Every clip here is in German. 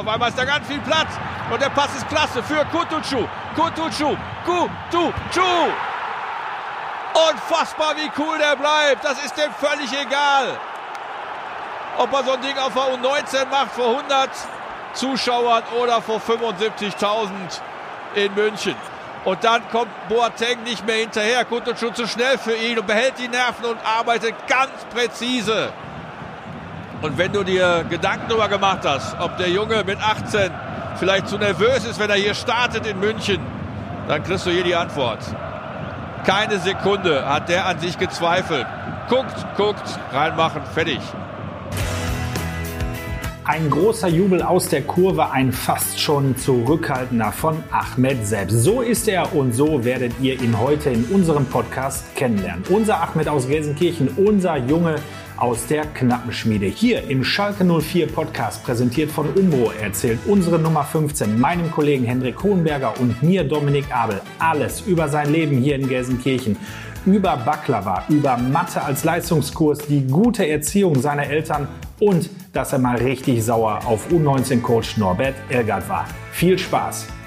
Auf einmal ist da ganz viel Platz. Und der Pass ist klasse für Kutucu. Kutucu. Kutucu. Unfassbar, wie cool der bleibt. Das ist dem völlig egal. Ob er so ein Ding auf der U19 macht vor 100 Zuschauern oder vor 75.000 in München. Und dann kommt Boateng nicht mehr hinterher. Kutucu zu schnell für ihn und behält die Nerven und arbeitet ganz präzise. Und wenn du dir Gedanken darüber gemacht hast, ob der Junge mit 18 vielleicht zu nervös ist, wenn er hier startet in München, dann kriegst du hier die Antwort. Keine Sekunde hat der an sich gezweifelt. Guckt, guckt, reinmachen, fertig. Ein großer Jubel aus der Kurve, ein fast schon zurückhaltender von Ahmed selbst. So ist er und so werdet ihr ihn heute in unserem Podcast kennenlernen. Unser Ahmed aus Gelsenkirchen, unser Junge aus der Knappenschmiede. Hier im Schalke 04 Podcast, präsentiert von Umbro, erzählt unsere Nummer 15, meinem Kollegen Hendrik Hohenberger und mir Dominik Abel, alles über sein Leben hier in Gelsenkirchen über Baklava, über Mathe als Leistungskurs, die gute Erziehung seiner Eltern und dass er mal richtig sauer auf U19-Coach Norbert Elgert war. Viel Spaß!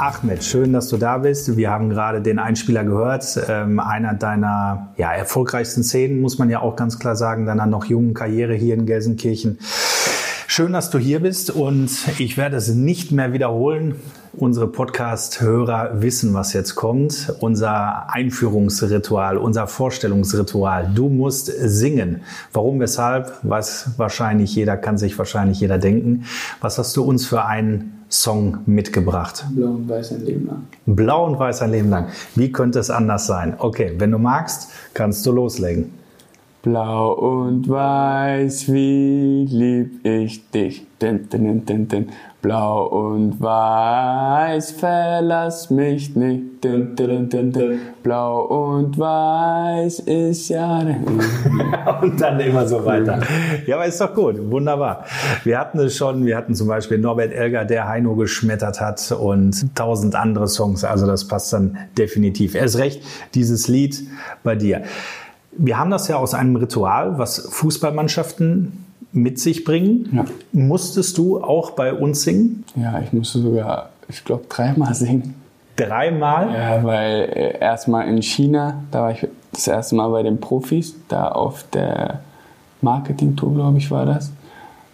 Ahmed, schön, dass du da bist. Wir haben gerade den Einspieler gehört. Ähm, einer deiner ja, erfolgreichsten Szenen, muss man ja auch ganz klar sagen, deiner noch jungen Karriere hier in Gelsenkirchen. Schön, dass du hier bist und ich werde es nicht mehr wiederholen. Unsere Podcast-Hörer wissen, was jetzt kommt. Unser Einführungsritual, unser Vorstellungsritual. Du musst singen. Warum, weshalb, weiß wahrscheinlich jeder, kann sich wahrscheinlich jeder denken. Was hast du uns für einen Song mitgebracht? Blau und Weiß ein Leben lang. Blau und Weiß ein Leben lang. Wie könnte es anders sein? Okay, wenn du magst, kannst du loslegen. Blau und weiß, wie lieb ich dich. Din, din, din, din. Blau und weiß, verlass mich nicht. Din, din, din, din. Blau und weiß ist ja. und dann immer so weiter. Ja, aber ist doch gut, wunderbar. Wir hatten es schon, wir hatten zum Beispiel Norbert Elger, der Heino geschmettert hat und tausend andere Songs. Also das passt dann definitiv. Erst recht, dieses Lied bei dir. Wir haben das ja aus einem Ritual, was Fußballmannschaften mit sich bringen. Ja. Musstest du auch bei uns singen? Ja, ich musste sogar, ich glaube, dreimal singen. Dreimal? Ja, weil äh, erstmal in China, da war ich das erste Mal bei den Profis, da auf der Marketing-Tour, glaube ich, war das.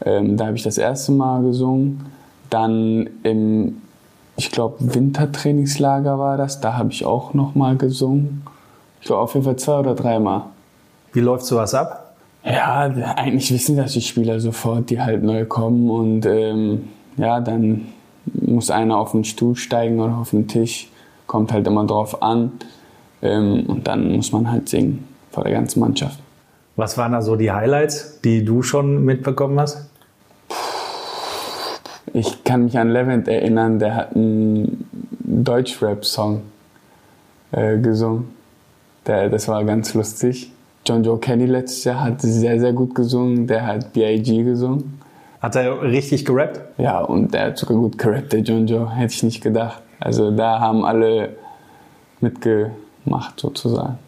Ähm, da habe ich das erste Mal gesungen. Dann im, ich glaube, Wintertrainingslager war das, da habe ich auch nochmal gesungen. Ich glaube auf jeden Fall zwei oder dreimal. Wie läuft sowas ab? Ja, eigentlich wissen das die Spieler sofort, die halt neu kommen und ähm, ja, dann muss einer auf den Stuhl steigen oder auf den Tisch, kommt halt immer drauf an ähm, und dann muss man halt singen vor der ganzen Mannschaft. Was waren da so die Highlights, die du schon mitbekommen hast? Ich kann mich an Levent erinnern, der hat einen Deutschrap-Song äh, gesungen. Der, das war ganz lustig. John Joe Kenny letztes Jahr hat sehr, sehr gut gesungen. Der hat B.I.G. gesungen. Hat er richtig gerappt? Ja, und der hat sogar gut gerappt, der John Joe. Hätte ich nicht gedacht. Also da haben alle mitgemacht sozusagen.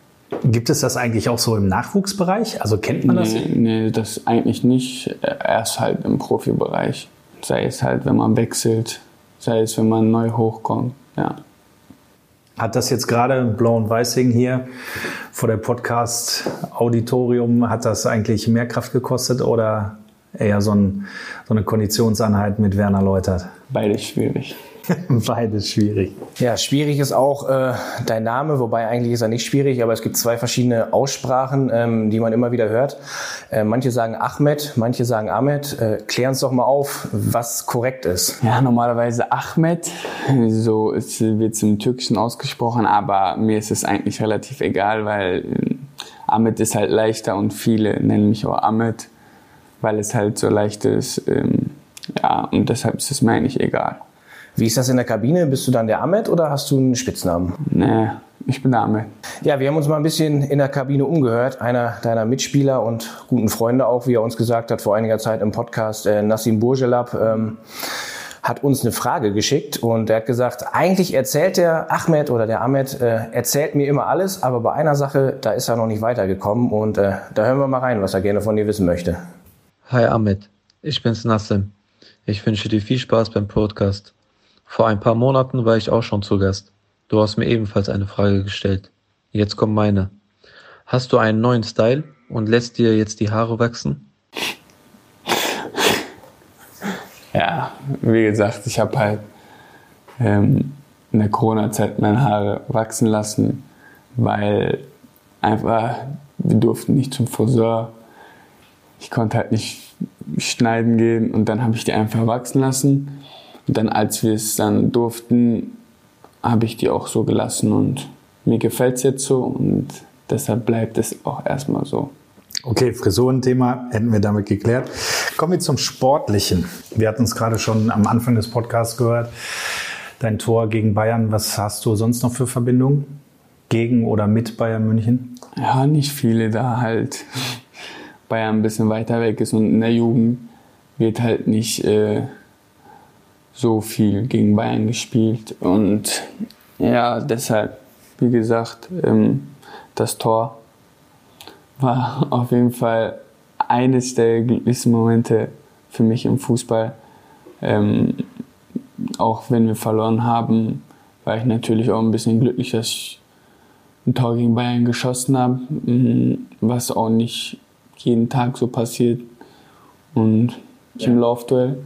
Gibt es das eigentlich auch so im Nachwuchsbereich? Also kennt man das? Nee, nee, das eigentlich nicht. Erst halt im Profibereich. Sei es halt, wenn man wechselt, sei es, wenn man neu hochkommt. Ja. Hat das jetzt gerade Blau und Weißing hier vor der Podcast-Auditorium, hat das eigentlich mehr Kraft gekostet oder eher so, ein, so eine Konditionseinheit mit Werner Leutert? Beides schwierig. Beides schwierig. Ja, schwierig ist auch äh, dein Name, wobei eigentlich ist er nicht schwierig, aber es gibt zwei verschiedene Aussprachen, ähm, die man immer wieder hört. Äh, manche sagen Ahmed, manche sagen Ahmed. Äh, klär uns doch mal auf, was korrekt ist. Ja, normalerweise Ahmed, so wird es im Türkischen ausgesprochen, aber mir ist es eigentlich relativ egal, weil äh, Ahmed ist halt leichter und viele nennen mich auch Ahmed, weil es halt so leicht ist. Ähm, ja, und deshalb ist es mir eigentlich egal. Wie ist das in der Kabine? Bist du dann der Ahmed oder hast du einen Spitznamen? Nee, ich bin der Ahmed. Ja, wir haben uns mal ein bisschen in der Kabine umgehört. Einer deiner Mitspieler und guten Freunde auch, wie er uns gesagt hat vor einiger Zeit im Podcast, äh, Nassim Burjelab, ähm, hat uns eine Frage geschickt und er hat gesagt, eigentlich erzählt der Ahmed oder der Ahmed, äh, erzählt mir immer alles, aber bei einer Sache, da ist er noch nicht weitergekommen und äh, da hören wir mal rein, was er gerne von dir wissen möchte. Hi Ahmed, ich bin's Nassim. Ich wünsche dir viel Spaß beim Podcast. Vor ein paar Monaten war ich auch schon zu Gast. Du hast mir ebenfalls eine Frage gestellt. Jetzt kommt meine. Hast du einen neuen Style und lässt dir jetzt die Haare wachsen? Ja, wie gesagt, ich habe halt ähm, in der Corona-Zeit meine Haare wachsen lassen, weil einfach wir durften nicht zum Friseur. Ich konnte halt nicht schneiden gehen und dann habe ich die einfach wachsen lassen. Und dann, als wir es dann durften, habe ich die auch so gelassen und mir gefällt es jetzt so und deshalb bleibt es auch erstmal so. Okay, Frisurenthema hätten wir damit geklärt. Kommen wir zum Sportlichen. Wir hatten es gerade schon am Anfang des Podcasts gehört. Dein Tor gegen Bayern, was hast du sonst noch für Verbindungen? Gegen oder mit Bayern München? Ja, nicht viele, da halt Bayern ein bisschen weiter weg ist und in der Jugend wird halt nicht äh, so viel gegen Bayern gespielt. Und ja, deshalb, wie gesagt, ähm, das Tor war auf jeden Fall eines der glücklichsten Momente für mich im Fußball. Ähm, auch wenn wir verloren haben, war ich natürlich auch ein bisschen glücklich, dass ich ein Tor gegen Bayern geschossen habe, mm, was auch nicht jeden Tag so passiert. Und ja. im Laufduell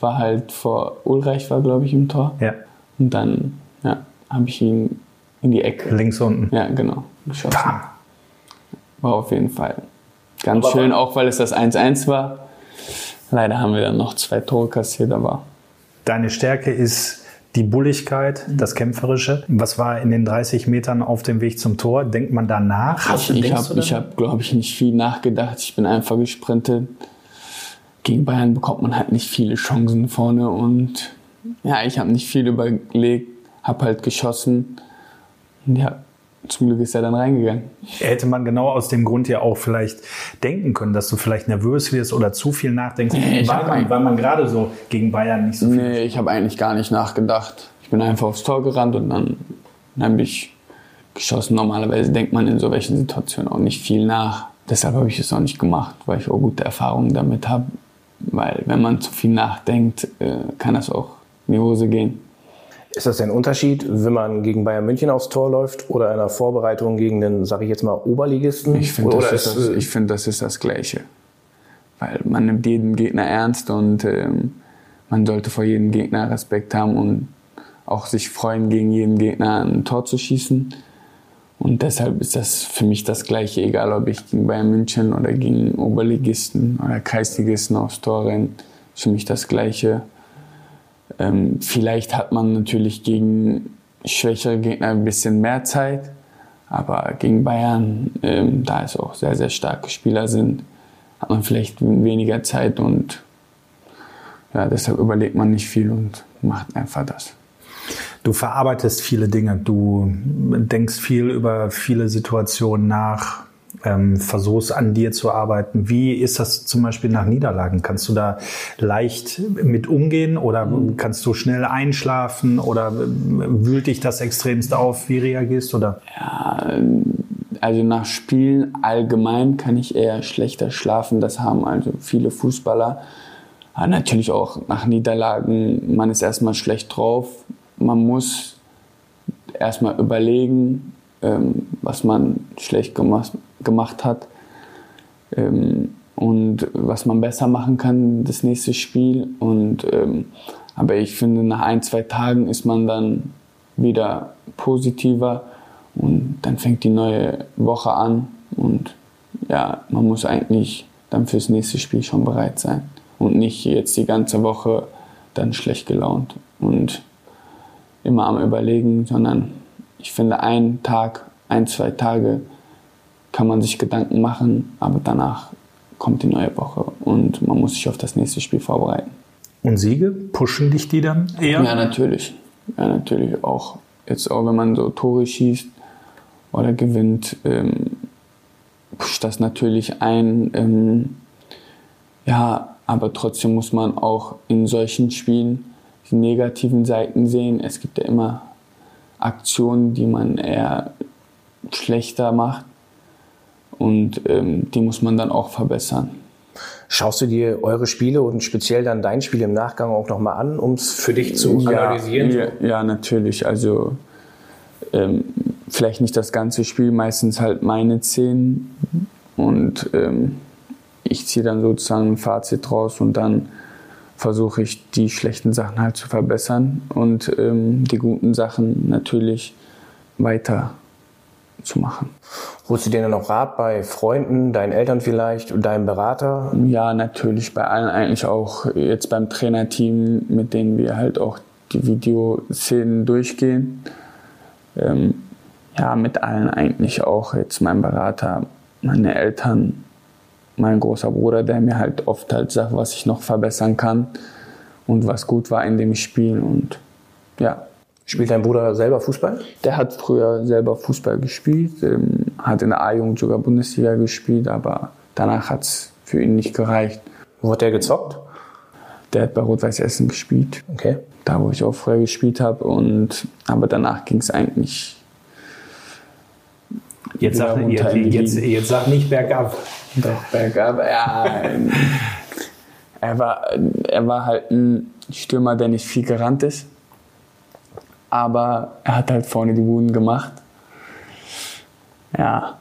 war halt vor Ulreich war, glaube ich, im Tor. Ja. Und dann ja, habe ich ihn in die Ecke. Links unten. Ja, genau. Geschossen. Bam. War auf jeden Fall ganz aber schön, auch weil es das 1-1 war. Leider haben wir dann noch zwei Tore kassiert, aber. Deine Stärke ist die Bulligkeit, das Kämpferische. Was war in den 30 Metern auf dem Weg zum Tor? Denkt man danach? Ich, ich habe, hab, glaube ich, nicht viel nachgedacht. Ich bin einfach gesprintet. Gegen Bayern bekommt man halt nicht viele Chancen vorne und ja, ich habe nicht viel überlegt, habe halt geschossen. Und ja, zum Glück ist er dann reingegangen. Hätte man genau aus dem Grund ja auch vielleicht denken können, dass du vielleicht nervös wirst oder zu viel nachdenkst, nee, weil, man, weil man gerade so gegen Bayern nicht so viel. Nee, ich habe eigentlich gar nicht nachgedacht. Ich bin einfach aufs Tor gerannt und dann, dann habe ich geschossen. Normalerweise denkt man in so welchen Situationen auch nicht viel nach. Deshalb habe ich es auch nicht gemacht, weil ich auch gute Erfahrungen damit habe. Weil wenn man zu viel nachdenkt, äh, kann das auch in die Hose gehen. Ist das ein Unterschied, wenn man gegen Bayern München aufs Tor läuft oder in einer Vorbereitung gegen den, sage ich jetzt mal, Oberligisten? Ich finde, das, ist das, find, das ist das Gleiche. Weil man nimmt jeden Gegner ernst und ähm, man sollte vor jedem Gegner Respekt haben und auch sich freuen, gegen jeden Gegner ein Tor zu schießen. Und deshalb ist das für mich das Gleiche, egal ob ich gegen Bayern München oder gegen Oberligisten oder Kreisligisten aufs Tor renne. Für mich das Gleiche. Ähm, vielleicht hat man natürlich gegen schwächere Gegner ein bisschen mehr Zeit, aber gegen Bayern, ähm, da es auch sehr, sehr starke Spieler sind, hat man vielleicht weniger Zeit und ja, deshalb überlegt man nicht viel und macht einfach das. Du verarbeitest viele Dinge, du denkst viel über viele Situationen nach ähm, versuchst an dir zu arbeiten. Wie ist das zum Beispiel nach Niederlagen? Kannst du da leicht mit umgehen oder mhm. kannst du schnell einschlafen oder äh, wühlt dich das extremst auf? Wie reagierst du da? Ja, also nach Spielen allgemein kann ich eher schlechter schlafen. Das haben also viele Fußballer. Aber natürlich auch nach Niederlagen. Man ist erstmal schlecht drauf. Man muss erstmal überlegen, ähm, was man schlecht gemacht, gemacht hat ähm, und was man besser machen kann, das nächste Spiel. Und, ähm, aber ich finde, nach ein, zwei Tagen ist man dann wieder positiver und dann fängt die neue Woche an und ja, man muss eigentlich dann fürs nächste Spiel schon bereit sein und nicht jetzt die ganze Woche dann schlecht gelaunt und immer am Überlegen, sondern ich finde, ein Tag, ein, zwei Tage kann man sich Gedanken machen, aber danach kommt die neue Woche und man muss sich auf das nächste Spiel vorbereiten. Und Siege, pushen dich die dann eher? Ja, natürlich. Ja, natürlich auch. Jetzt auch, wenn man so Tore schießt oder gewinnt, ähm, pusht das natürlich ein. Ähm, ja, aber trotzdem muss man auch in solchen Spielen die negativen Seiten sehen. Es gibt ja immer Aktionen, die man eher schlechter macht und ähm, die muss man dann auch verbessern. Schaust du dir eure Spiele und speziell dann dein Spiel im Nachgang auch nochmal an, um es für dich zu analysieren? Ja, ja natürlich. Also ähm, vielleicht nicht das ganze Spiel, meistens halt meine Szenen und ähm, ich ziehe dann sozusagen ein Fazit raus und dann versuche ich die schlechten Sachen halt zu verbessern und ähm, die guten Sachen natürlich weiter zu machen. Holst du dir dann auch Rat bei Freunden, deinen Eltern vielleicht und deinem Berater? Ja, natürlich bei allen eigentlich auch. Jetzt beim Trainerteam, mit denen wir halt auch die Videoszenen durchgehen. Ähm, ja, mit allen eigentlich auch. Jetzt mein Berater, meine Eltern, mein großer Bruder, der mir halt oft halt sagt, was ich noch verbessern kann und was gut war in dem Spiel. Und ja, Spielt dein Bruder selber Fußball? Der hat früher selber Fußball gespielt, ähm, hat in der A-Jugend sogar Bundesliga gespielt, aber danach hat es für ihn nicht gereicht. Wo hat der gezockt? Der hat bei Rot-Weiß Essen gespielt. Okay. Da, wo ich auch früher gespielt habe. Und, aber danach ging es eigentlich. Jetzt sag, jetzt, jetzt, jetzt sag nicht bergab. Doch, bergab, ja. er, war, er war halt ein Stürmer, der nicht viel gerannt ist aber er hat halt vorne die Buden gemacht. Ja,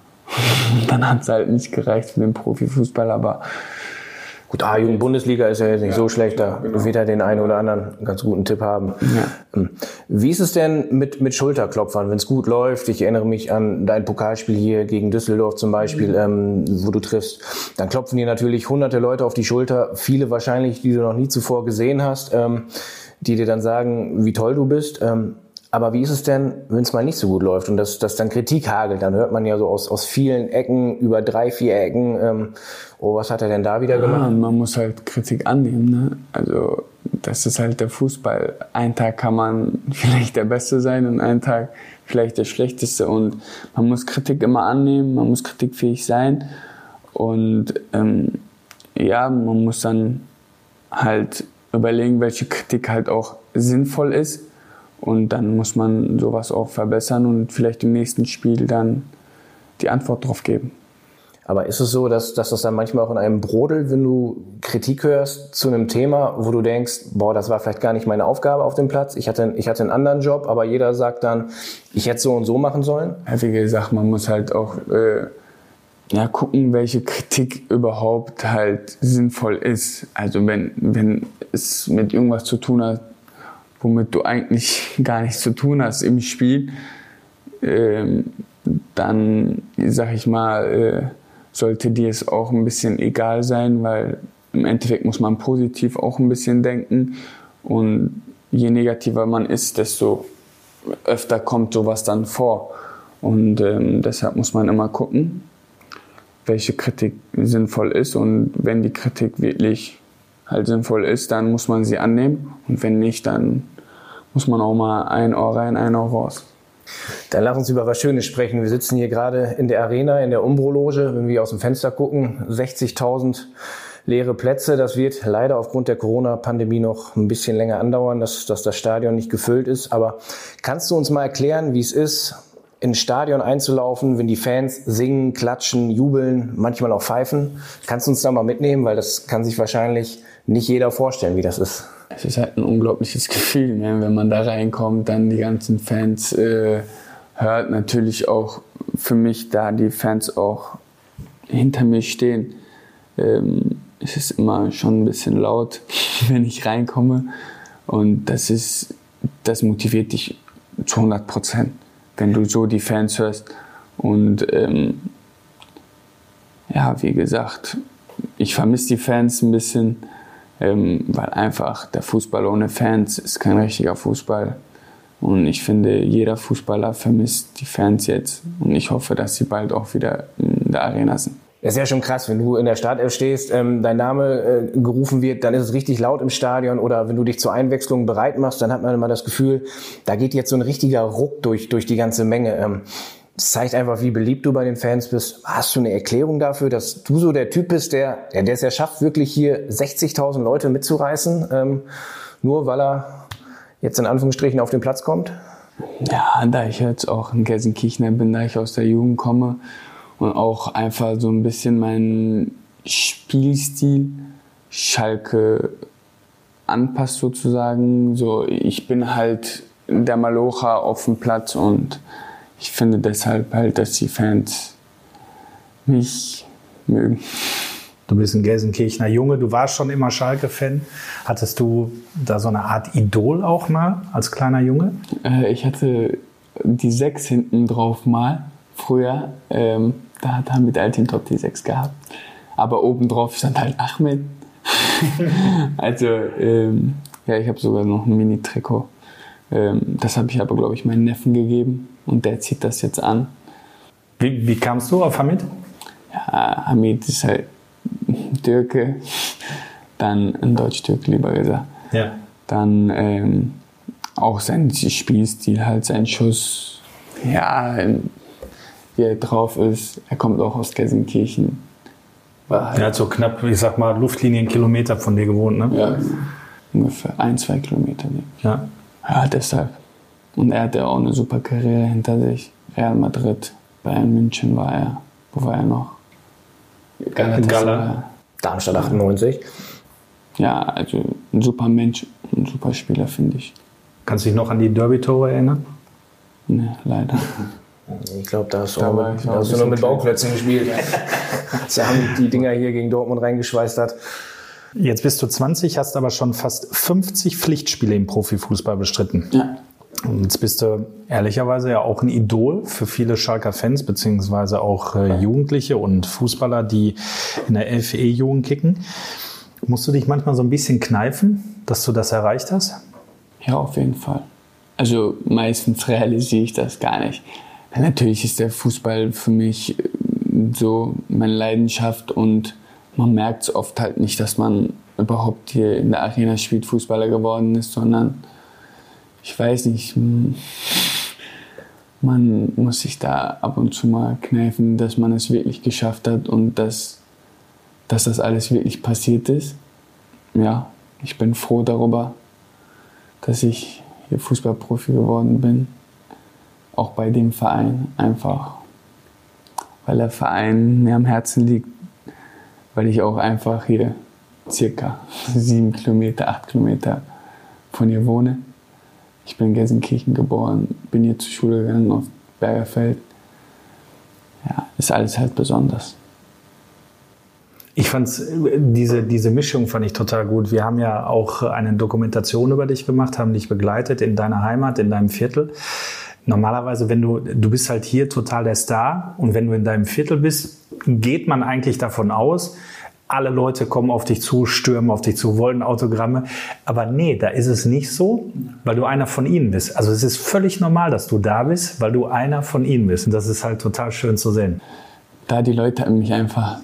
dann hat es halt nicht gereicht für den Profifußball, aber Gut, A-Jugend-Bundesliga ist ja jetzt nicht ja, so schlecht, da genau. wird er den einen oder anderen ganz guten Tipp haben. Ja. Ähm, wie ist es denn mit, mit Schulterklopfern, wenn es gut läuft? Ich erinnere mich an dein Pokalspiel hier gegen Düsseldorf zum Beispiel, ähm, wo du triffst. Dann klopfen dir natürlich hunderte Leute auf die Schulter, viele wahrscheinlich, die du noch nie zuvor gesehen hast. Ähm, die dir dann sagen, wie toll du bist. Ähm, aber wie ist es denn, wenn es mal nicht so gut läuft und dass das dann Kritik hagelt? Dann hört man ja so aus, aus vielen Ecken, über drei, vier Ecken, ähm, oh, was hat er denn da wieder ja, gemacht? Man muss halt Kritik annehmen. Ne? Also das ist halt der Fußball. Ein Tag kann man vielleicht der Beste sein und einen Tag vielleicht der Schlechteste. Und man muss Kritik immer annehmen, man muss kritikfähig sein. Und ähm, ja, man muss dann halt überlegen, welche Kritik halt auch sinnvoll ist. Und dann muss man sowas auch verbessern und vielleicht im nächsten Spiel dann die Antwort drauf geben. Aber ist es so, dass, dass das dann manchmal auch in einem brodelt, wenn du Kritik hörst zu einem Thema, wo du denkst, boah, das war vielleicht gar nicht meine Aufgabe auf dem Platz, ich hatte, ich hatte einen anderen Job, aber jeder sagt dann, ich hätte so und so machen sollen? Ja, wie gesagt, man muss halt auch äh, ja, gucken, welche Kritik überhaupt halt sinnvoll ist. Also wenn, wenn es mit irgendwas zu tun hat, womit du eigentlich gar nichts zu tun hast im Spiel, ähm, dann, sag ich mal, äh, sollte dir es auch ein bisschen egal sein, weil im Endeffekt muss man positiv auch ein bisschen denken und je negativer man ist, desto öfter kommt sowas dann vor. Und ähm, deshalb muss man immer gucken, welche Kritik sinnvoll ist. Und wenn die Kritik wirklich halt sinnvoll ist, dann muss man sie annehmen. Und wenn nicht, dann muss man auch mal ein Ohr rein, ein Ohr raus. Dann lass uns über was Schönes sprechen. Wir sitzen hier gerade in der Arena, in der Umbro-Loge. Wenn wir aus dem Fenster gucken, 60.000 leere Plätze. Das wird leider aufgrund der Corona-Pandemie noch ein bisschen länger andauern, dass, dass das Stadion nicht gefüllt ist. Aber kannst du uns mal erklären, wie es ist, ins Stadion einzulaufen, wenn die Fans singen, klatschen, jubeln, manchmal auch pfeifen. Kannst du uns da mal mitnehmen, weil das kann sich wahrscheinlich nicht jeder vorstellen, wie das ist. Es ist halt ein unglaubliches Gefühl, ne? wenn man da reinkommt, dann die ganzen Fans äh, hört. Natürlich auch für mich, da die Fans auch hinter mir stehen, ähm, es ist immer schon ein bisschen laut, wenn ich reinkomme. Und das ist, das motiviert dich zu 100 Prozent wenn du so die Fans hörst. Und ähm, ja, wie gesagt, ich vermisse die Fans ein bisschen, ähm, weil einfach der Fußball ohne Fans ist kein richtiger Fußball. Und ich finde, jeder Fußballer vermisst die Fans jetzt. Und ich hoffe, dass sie bald auch wieder in der Arena sind. Das ist ja schon krass, wenn du in der Startelf stehst, ähm, dein Name äh, gerufen wird, dann ist es richtig laut im Stadion oder wenn du dich zur Einwechslung bereit machst, dann hat man immer das Gefühl, da geht jetzt so ein richtiger Ruck durch, durch die ganze Menge. Ähm, das zeigt einfach, wie beliebt du bei den Fans bist. Hast du eine Erklärung dafür, dass du so der Typ bist, der, der, der es ja schafft, wirklich hier 60.000 Leute mitzureißen, ähm, nur weil er jetzt in Anführungsstrichen auf den Platz kommt? Ja, da ich jetzt auch ein Gelsenkirchener bin, da ich aus der Jugend komme, und auch einfach so ein bisschen mein Spielstil Schalke anpasst sozusagen. So, ich bin halt der Malocha auf dem Platz und ich finde deshalb halt, dass die Fans mich mögen. Du bist ein Gelsenkirchener Junge, du warst schon immer Schalke-Fan. Hattest du da so eine Art Idol auch mal als kleiner Junge? Äh, ich hatte die sechs hinten drauf mal früher. Ähm, da hat Hamid Altin Top die sechs gehabt. Aber oben drauf stand halt Ahmed. also, ähm, ja, ich habe sogar noch ein Mini-Trikot. Ähm, das habe ich aber, glaube ich, meinen Neffen gegeben und der zieht das jetzt an. Wie, wie kamst du auf Hamid? Ja, Hamid ist halt Türke, dann ein Deutsch-Türke lieber gesagt. Ja. Dann ähm, auch sein Spielstil, halt sein Schuss, ja, wie er drauf ist. Er kommt auch aus Gelsenkirchen. War halt, er hat so knapp, ich sag mal, Luftlinienkilometer von dir gewohnt, ne? Ja, ungefähr ein, zwei Kilometer. Ja. Ja, deshalb. Und er hatte auch eine super Karriere hinter sich. Real Madrid, Bayern München war er. Wo war er noch? Gala. Darmstadt 98. Ja, also ein super Mensch, ein super Spieler, finde ich. Kannst du dich noch an die Derby-Tore erinnern? Ne, leider. Ich glaube, da hast du, Da auch war mit, da hast du noch mit Bauklötzen gespielt. Als der Hamid die Dinger hier gegen Dortmund reingeschweißt hat. Jetzt bist du 20, hast aber schon fast 50 Pflichtspiele im Profifußball bestritten. Ja. Und jetzt bist du ehrlicherweise ja auch ein Idol für viele Schalker Fans, beziehungsweise auch äh, Jugendliche und Fußballer, die in der LFE-Jugend kicken. Musst du dich manchmal so ein bisschen kneifen, dass du das erreicht hast? Ja, auf jeden Fall. Also meistens realisiere ich das gar nicht. Natürlich ist der Fußball für mich äh, so meine Leidenschaft und man merkt es oft halt nicht, dass man überhaupt hier in der Arena spielt, Fußballer geworden ist, sondern ich weiß nicht, man muss sich da ab und zu mal kneifen, dass man es wirklich geschafft hat und dass, dass das alles wirklich passiert ist. Ja, ich bin froh darüber, dass ich hier Fußballprofi geworden bin. Auch bei dem Verein einfach, weil der Verein mir am Herzen liegt, weil ich auch einfach hier circa sieben Kilometer, acht Kilometer von hier wohne. Ich bin in Gelsenkirchen geboren, bin hier zur Schule gegangen auf Bergerfeld. Ja, ist alles halt besonders. Ich fand's, äh, diese, diese Mischung fand ich total gut. Wir haben ja auch eine Dokumentation über dich gemacht, haben dich begleitet in deiner Heimat, in deinem Viertel. Normalerweise, wenn du, du bist halt hier total der Star und wenn du in deinem Viertel bist, geht man eigentlich davon aus, alle Leute kommen auf dich zu, stürmen auf dich zu, wollen Autogramme. Aber nee, da ist es nicht so, weil du einer von ihnen bist. Also es ist völlig normal, dass du da bist, weil du einer von ihnen bist. Und das ist halt total schön zu sehen. da die Leute mich einfach,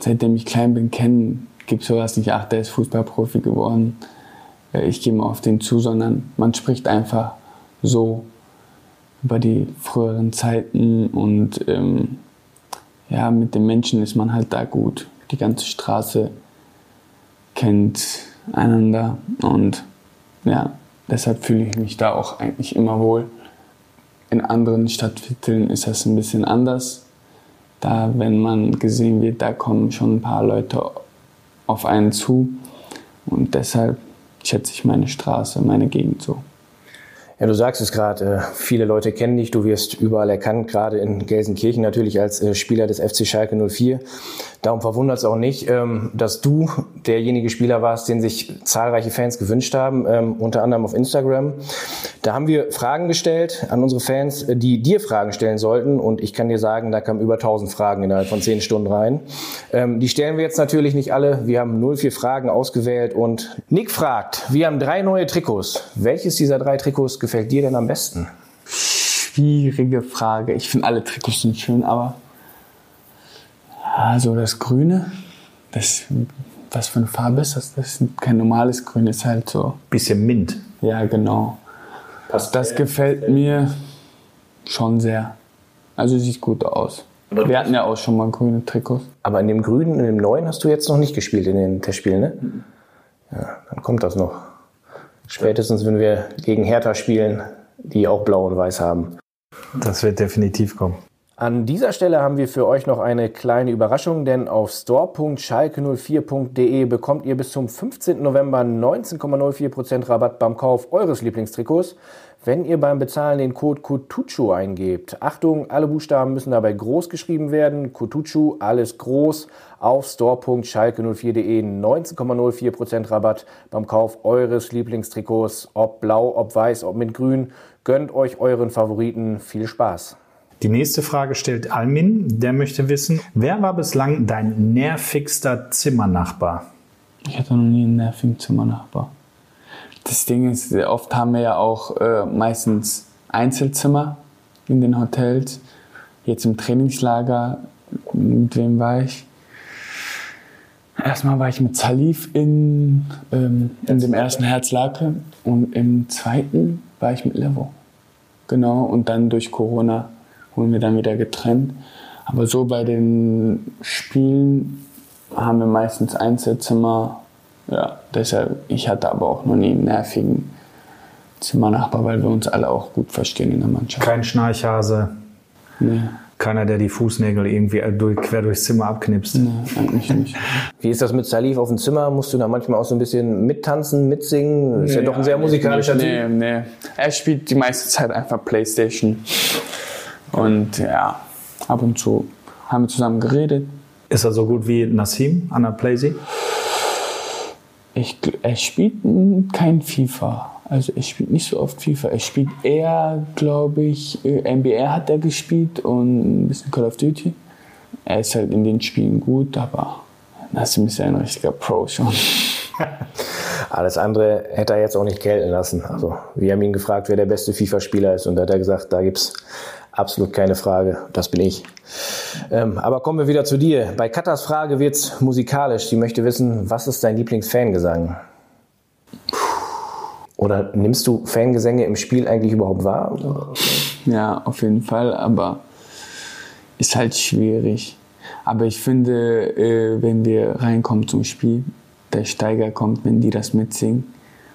seitdem ich klein bin, kennen, gibt es sowas nicht, ach, der ist Fußballprofi geworden, äh, ich gehe mal auf den zu, sondern man spricht einfach so über die früheren Zeiten und ähm, ja, mit den Menschen ist man halt da gut. Die ganze Straße kennt einander und ja, deshalb fühle ich mich da auch eigentlich immer wohl. In anderen Stadtvierteln ist das ein bisschen anders. Da, wenn man gesehen wird, da kommen schon ein paar Leute auf einen zu. Und deshalb schätze ich meine Straße, meine Gegend so. Ja, du sagst es gerade, äh, viele Leute kennen dich, du wirst überall erkannt, gerade in Gelsenkirchen natürlich als äh, Spieler des FC Schalke 04. Darum verwundert es auch nicht, ähm, dass du derjenige Spieler warst, den sich zahlreiche Fans gewünscht haben, ähm, unter anderem auf Instagram. Da haben wir Fragen gestellt an unsere Fans, äh, die dir Fragen stellen sollten und ich kann dir sagen, da kamen über 1000 Fragen innerhalb von 10 Stunden rein. Ähm, Die stellen wir jetzt natürlich nicht alle, wir haben 04 Fragen ausgewählt und Nick fragt, wir haben drei neue Trikots. Welches dieser drei Trikots gefällt dir denn am besten? Schwierige Frage. Ich finde alle Trikots sind schön, aber also das Grüne, das, was für eine Farbe ist das? Das ist kein normales Grün, ist halt so. Bisschen Mint. Ja, genau. Das gefällt mir schon sehr. Also sieht gut aus. Wir hatten ja auch schon mal grüne Trikots. Aber in dem grünen, in dem neuen hast du jetzt noch nicht gespielt in den Testspielen, ne? Ja, dann kommt das noch. Spätestens, wenn wir gegen Hertha spielen, die auch blau und weiß haben. Das wird definitiv kommen. An dieser Stelle haben wir für euch noch eine kleine Überraschung, denn auf store.schalke04.de bekommt ihr bis zum 15. November 19,04% Rabatt beim Kauf eures Lieblingstrikots, wenn ihr beim Bezahlen den Code KUTUCHU eingebt. Achtung, alle Buchstaben müssen dabei groß geschrieben werden. KUTUCHU, alles groß. Auf store.schalke04.de 19,04% Rabatt beim Kauf eures Lieblingstrikots, ob blau, ob weiß, ob mit grün. Gönnt euch euren Favoriten. Viel Spaß! Die nächste Frage stellt Almin. Der möchte wissen, wer war bislang dein nervigster Zimmernachbar? Ich hatte noch nie einen nervigen Zimmernachbar. Das Ding ist, oft haben wir ja auch äh, meistens Einzelzimmer in den Hotels. Jetzt im Trainingslager, mit wem war ich? Erstmal war ich mit Salif in, ähm, in dem ersten Herzlake und im zweiten war ich mit Levo. Genau, und dann durch Corona wurden wir dann wieder getrennt. Aber so bei den Spielen haben wir meistens Einzelzimmer. Ja, deshalb, ich hatte aber auch noch nie einen nervigen Zimmernachbar, weil wir uns alle auch gut verstehen in der Mannschaft. Kein Schnarchhase. Nee. Keiner, der die Fußnägel irgendwie durch, quer durchs Zimmer abknipst. Nee, eigentlich nicht. Wie ist das mit Salif auf dem Zimmer? Musst du da manchmal auch so ein bisschen mittanzen, mitsingen? Ist ja doch ein sehr musikalischer Typ. Nee, nee. Er spielt die meiste Zeit einfach Playstation. Und ja, ab und zu haben wir zusammen geredet. Ist er so gut wie Nassim an der Playsee? Ich, er spielt kein FIFA. Also er spielt nicht so oft FIFA. Er spielt eher, glaube ich, äh, NBA hat er gespielt und ein bisschen Call of Duty. Er ist halt in den Spielen gut, aber Nassim ist ein richtiger Pro schon. Alles andere hätte er jetzt auch nicht gelten lassen. Also, wir haben ihn gefragt, wer der beste FIFA-Spieler ist. Und da hat er gesagt, da gibt's absolut keine Frage. Das bin ich. Ähm, aber kommen wir wieder zu dir. Bei Katas Frage wird's musikalisch. Die möchte wissen, was ist dein Lieblingsfangesang? Oder nimmst du Fangesänge im Spiel eigentlich überhaupt wahr? Ja, auf jeden Fall, aber ist halt schwierig. Aber ich finde, äh, wenn wir reinkommen zum Spiel, der Steiger kommt, wenn die das mitsingen.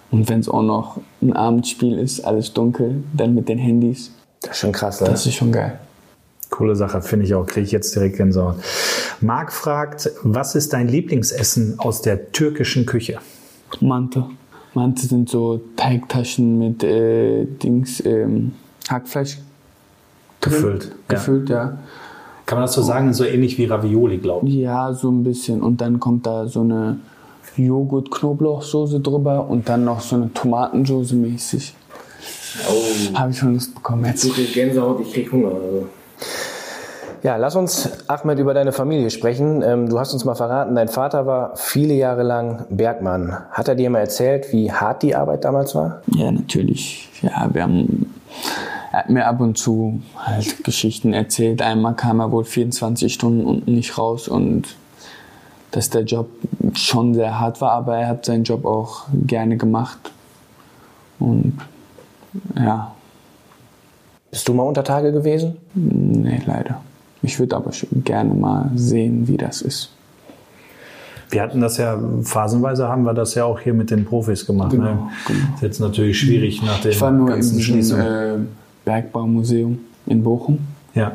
Und wenn es auch noch ein Abendspiel ist, alles dunkel, dann mit den Handys, Das ist schon krass, ne? das ist schon geil. Coole Sache, finde ich auch. Kriege ich jetzt direkt Gänsehaut. Marc fragt, was ist dein Lieblingsessen aus der türkischen Küche? Mante. Mante sind so Teigtaschen mit äh, Dings, ähm, Hackfleisch drin. Gefüllt, ja. Gefüllt, ja. Kann man das so sagen? So ähnlich wie Ravioli, glaube ich. Ja, so ein bisschen. Und dann kommt da so eine Joghurt-Knoblauchsoße drüber und dann noch so eine Tomatensoße mäßig. Oh. Habe ich schon Lust bekommen jetzt. Gänsehaut, ich krieg Hunger. Also. Ja, lass uns, Ahmed, über deine Familie sprechen. Ähm, du hast uns mal verraten, dein Vater war viele Jahre lang Bergmann. Hat er dir mal erzählt, wie hart die Arbeit damals war? Ja, natürlich. Ja, wir haben. Er hat mir ab und zu halt Geschichten erzählt. Einmal kam er wohl 24 Stunden unten nicht raus und dass der Job schon sehr hart war, aber er hat seinen Job auch gerne gemacht. Und ja, Bist du mal unter Tage gewesen? nee, leider. Ich würde aber schon gerne mal sehen, wie das ist. Wir hatten das ja, phasenweise haben wir das ja auch hier mit den Profis gemacht. ne? Ist jetzt natürlich schwierig nach den Ich war nur ganzen Schließungen. äh, Bergbaumuseum in Bochum. ja.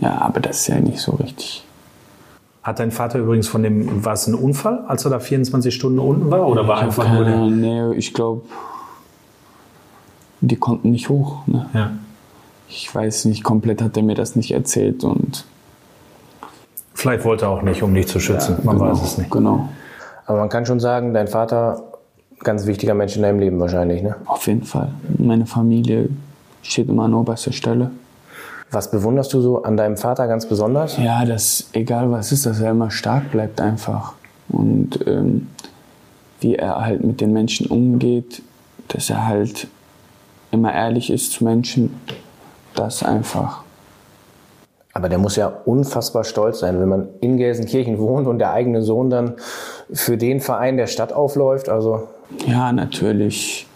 Ja, aber das ist ja nicht so richtig. Hat dein Vater übrigens von dem, war es ein Unfall, als er da 24 Stunden unten war? Oder war Ich einfach nur der. nee, ich glaube, die konnten nicht hoch. Ne? Ja. Ich weiß nicht, komplett hat er mir das nicht erzählt und Vielleicht wollte er auch nicht, um dich zu schützen. Man genau, weiß es nicht. Genau, Aber man kann schon sagen, dein Vater, ganz wichtiger Mensch in deinem Leben wahrscheinlich, ne? auf jeden Fall. Meine Familie steht immer an oberster Stelle. Was bewunderst du so an deinem Vater ganz besonders? Ja, dass egal was ist, dass er immer stark bleibt einfach. Und ähm, wie er halt mit den Menschen umgeht, dass er halt immer ehrlich ist zu Menschen, das einfach. Aber der muss ja unfassbar stolz sein, wenn man in Gelsenkirchen wohnt und der eigene Sohn dann für den Verein der Stadt aufläuft. Also Ja, natürlich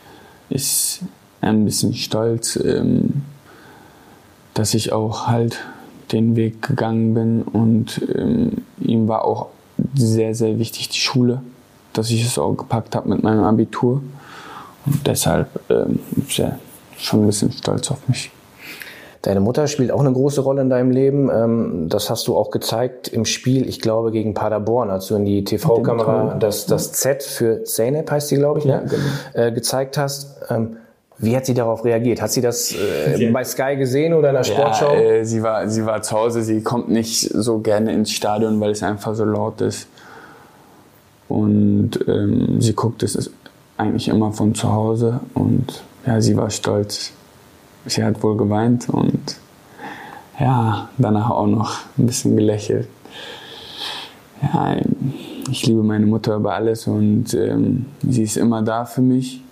ist er ein bisschen stolz, ähm, dass ich auch halt den Weg gegangen bin und ähm, ihm war auch sehr, sehr wichtig die Schule, dass ich es auch gepackt habe mit meinem Abitur und deshalb ähm, er schon ein bisschen stolz auf mich. Deine Mutter spielt auch eine große Rolle in deinem Leben. Ähm, das hast du auch gezeigt im Spiel, ich glaube, gegen Paderborn, als du in die TV-Kamera das, das Z für Zeynep heißt die, glaube ich, ne? genau. äh, gezeigt hast. Ähm, wie hat sie darauf reagiert? Hat sie das äh, bei Sky gesehen oder in der Sportschau? Ja, äh, sie, war, sie war zu Hause, sie kommt nicht so gerne ins Stadion, weil es einfach so laut ist. Und ähm, sie guckt es eigentlich immer von zu Hause und ja, sie war stolz. Sie hat wohl geweint und ja, danach auch noch ein bisschen gelächelt. Ja, ich liebe meine Mutter über alles und ähm, sie ist immer da für mich.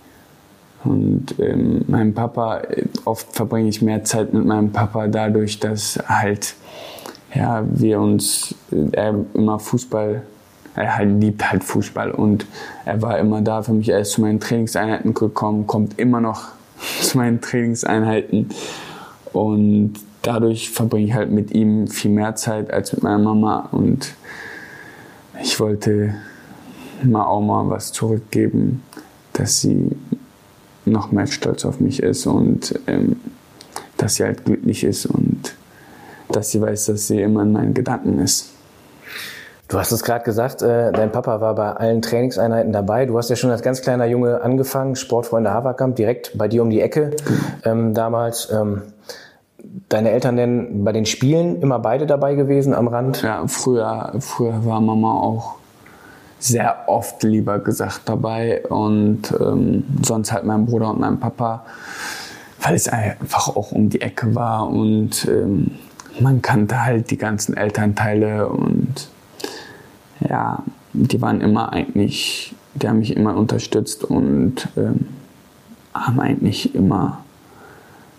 Und ähm, mein Papa, oft verbringe ich mehr Zeit mit meinem Papa dadurch, dass halt, ja, wir uns, er immer Fußball, er halt liebt halt Fußball und er war immer da für mich. Er ist zu meinen Trainingseinheiten gekommen, kommt immer noch zu meinen Trainingseinheiten und dadurch verbringe ich halt mit ihm viel mehr Zeit als mit meiner Mama und ich wollte mal auch mal was zurückgeben, dass sie noch mehr stolz auf mich ist und ähm, dass sie halt glücklich ist und dass sie weiß, dass sie immer in meinen Gedanken ist. Du hast es gerade gesagt, äh, dein Papa war bei allen Trainingseinheiten dabei. Du hast ja schon als ganz kleiner Junge angefangen, Sportfreunde Haverkamp, direkt bei dir um die Ecke ähm, damals. Ähm, deine Eltern denn bei den Spielen immer beide dabei gewesen am Rand? Ja, früher, früher war Mama auch sehr oft lieber gesagt dabei und ähm, sonst halt mein Bruder und mein Papa, weil es einfach auch um die Ecke war und ähm, man kannte halt die ganzen Elternteile und ja, die waren immer eigentlich, die haben mich immer unterstützt und ähm, haben eigentlich immer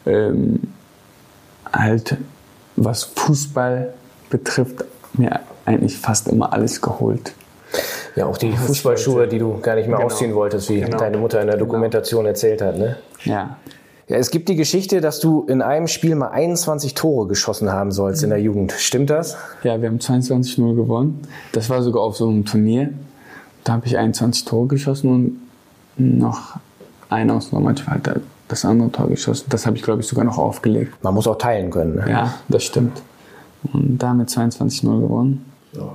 ähm, halt, was Fußball betrifft, mir eigentlich fast immer alles geholt. Ja, auch die Fußballschuhe, die du gar nicht mehr Genau. ausziehen wolltest, wie Genau. deine Mutter in der Dokumentation erzählt hat. Ne? Ja, Ja, es gibt die Geschichte, dass du in einem Spiel mal 21 Tore geschossen haben sollst in der Jugend. Stimmt das? Ja, wir haben 22-0 gewonnen. Das war sogar auf so einem Turnier. Da habe ich 21 Tore geschossen und noch eine Ausnahmemannschaft hat da das andere Tor geschossen. Das habe ich, glaube ich, sogar noch aufgelegt. Man muss auch teilen können. Ne? Ja, das stimmt. Und damit 22-0 gewonnen.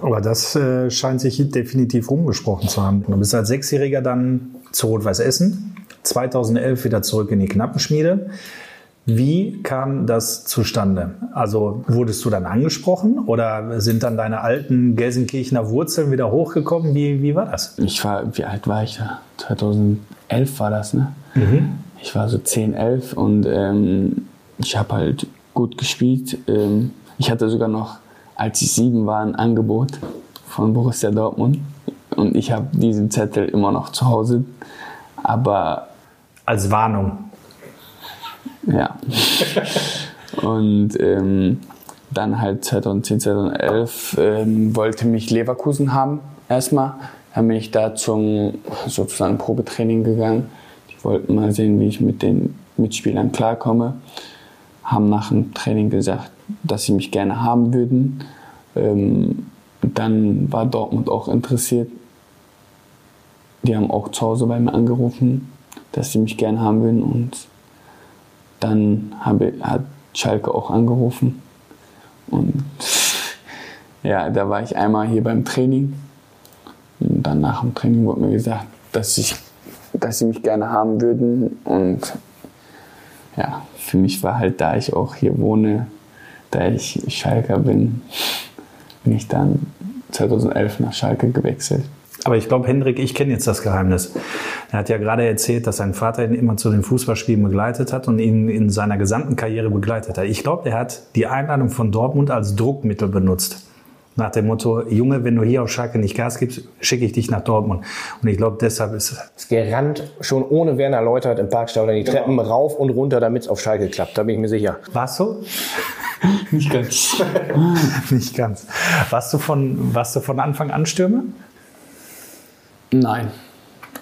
Aber das äh, scheint sich definitiv rumgesprochen zu haben. Du bist als Sechsjähriger dann zu Rot-Weiß Essen, 2011 wieder zurück in die Knappenschmiede. Wie kam das zustande? Also wurdest du dann angesprochen oder sind dann deine alten Gelsenkirchener Wurzeln wieder hochgekommen? Wie, wie war das? Ich war, wie alt war ich da? 2011 war das, ne? Ich war so 10, 11 und ähm, ich habe halt gut gespielt. Ähm, ich hatte sogar noch, als ich sieben war, ein Angebot von Borussia Dortmund und ich habe diesen Zettel immer noch zu Hause. Aber Als Warnung. ja. Und ähm, dann halt 2010, 2011 ähm, wollte mich Leverkusen haben erstmal. Dann bin ich da zum sozusagen Probetraining gegangen. Die wollten mal sehen, wie ich mit den Mitspielern klarkomme. Haben nach dem Training gesagt, dass sie mich gerne haben würden. Ähm, dann war Dortmund auch interessiert. Die haben auch zu Hause bei mir angerufen, dass sie mich gerne haben würden. Und dann habe, hat Schalke auch angerufen. Und ja, da war ich einmal hier beim Training. Und dann nach dem Training wurde mir gesagt, dass, ich, dass sie mich gerne haben würden. Und ja, für mich war halt, da ich auch hier wohne, da ich Schalker bin, bin ich dann 2011 nach Schalke gewechselt. Aber ich glaube, Hendrik, ich kenne jetzt das Geheimnis. Er hat ja gerade erzählt, dass sein Vater ihn immer zu den Fußballspielen begleitet hat und ihn in seiner gesamten Karriere begleitet hat. Ich glaube, er hat die Einladung von Dortmund als Druckmittel benutzt. Nach dem Motto, Junge, wenn du hier auf Schalke nicht Gas gibst, schicke ich dich nach Dortmund. Und ich glaube, deshalb ist Ist gerannt, schon ohne Werner Läutert im Parkstadion die Treppen rauf und runter, damit es auf Schalke klappt. Da bin ich mir sicher. Warst du? Nicht ganz. Nicht ganz. Warst du von, warst du von Anfang an Stürmer? Nein.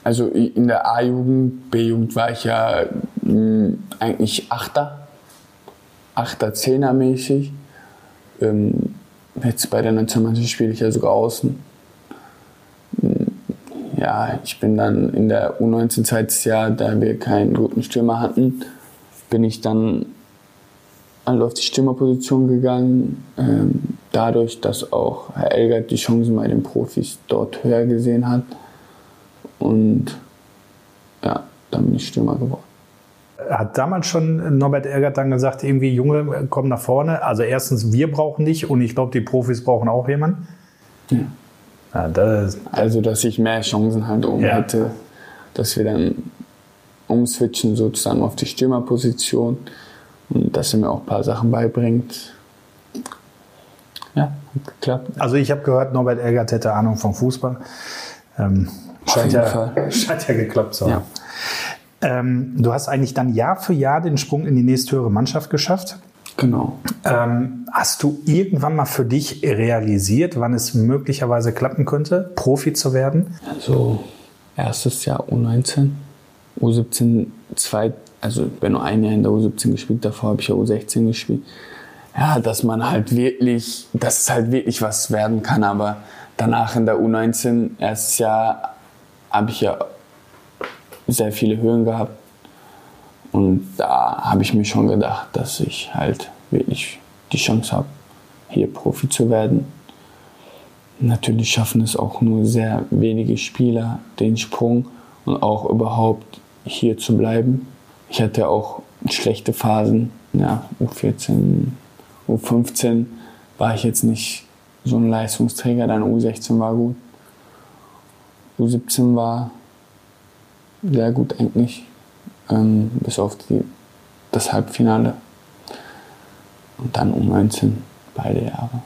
Also in der A-Jugend, B-Jugend war ich ja mh, eigentlich Achter. Achter, Zehner mäßig. Ähm, jetzt bei der Nationalmannschaft spiele ich ja sogar außen. Mm, Ja, ich bin dann in der U19 zweites Jahr, da wir keinen guten Stürmer hatten, bin ich dann also auf die Stürmerposition gegangen. Ähm, dadurch, dass auch Herr Elgert die Chancen bei den Profis dort höher gesehen hat. Und ja, dann bin ich Stürmer geworden. Hat damals schon Norbert Elgert dann gesagt, irgendwie Junge, komm nach vorne. Also erstens, wir brauchen dich und ich glaube, die Profis brauchen auch jemanden. Ja. Ja, das, Also, dass ich mehr Chancen halt oben Ja. hätte, dass wir dann umswitchen sozusagen auf die Stürmerposition und dass er mir auch ein paar Sachen beibringt. Ja, hat geklappt. also ich habe gehört, Norbert Elgert hätte Ahnung vom Fußball. Ähm, scheint, ja, scheint ja geklappt zu haben. Ja. Ähm, du hast eigentlich dann Jahr für Jahr den Sprung in die nächsthöhere Mannschaft geschafft. Genau. Ähm, hast du irgendwann mal für dich realisiert, wann es möglicherweise klappen könnte, Profi zu werden? Also erstes Jahr U19, U17 zwei, also ich bin nur ein Jahr in der U17 gespielt, davor habe ich ja U16 gespielt. Ja, dass man halt wirklich, dass es halt wirklich was werden kann, aber danach in der U19, erstes Jahr, habe ich ja sehr viele Höhen gehabt. Und da habe ich mir schon gedacht, dass ich halt wirklich die Chance habe, hier Profi zu werden. Natürlich schaffen es auch nur sehr wenige Spieler den Sprung und auch überhaupt hier zu bleiben. Ich hatte auch schlechte Phasen, ja, U14, U15 war ich jetzt nicht so ein Leistungsträger, dann U16 war gut. U17 war sehr gut eigentlich, ähm, bis auf die, das Halbfinale. Und dann U19, beide Jahre.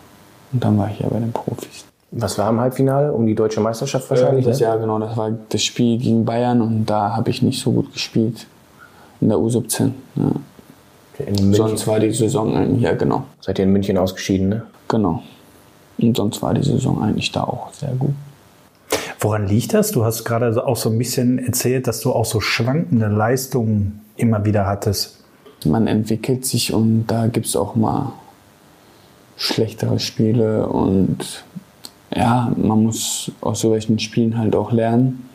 Und dann war ich ja bei den Profis. Was war im Halbfinale? Um die deutsche Meisterschaft wahrscheinlich? das ne? Jahr, genau, das war das Spiel gegen Bayern und da habe ich nicht so gut gespielt. In der U17. Ja. München. Sonst war die Saison eigentlich, ja genau. Seid ihr in München ausgeschieden, ne? Genau. Und sonst war die Saison eigentlich da auch sehr gut. Woran liegt das? Du hast gerade auch so ein bisschen erzählt, dass du auch so schwankende Leistungen immer wieder hattest. Man entwickelt sich und da gibt es auch mal schlechtere Spiele und ja, man muss aus solchen Spielen halt auch lernen.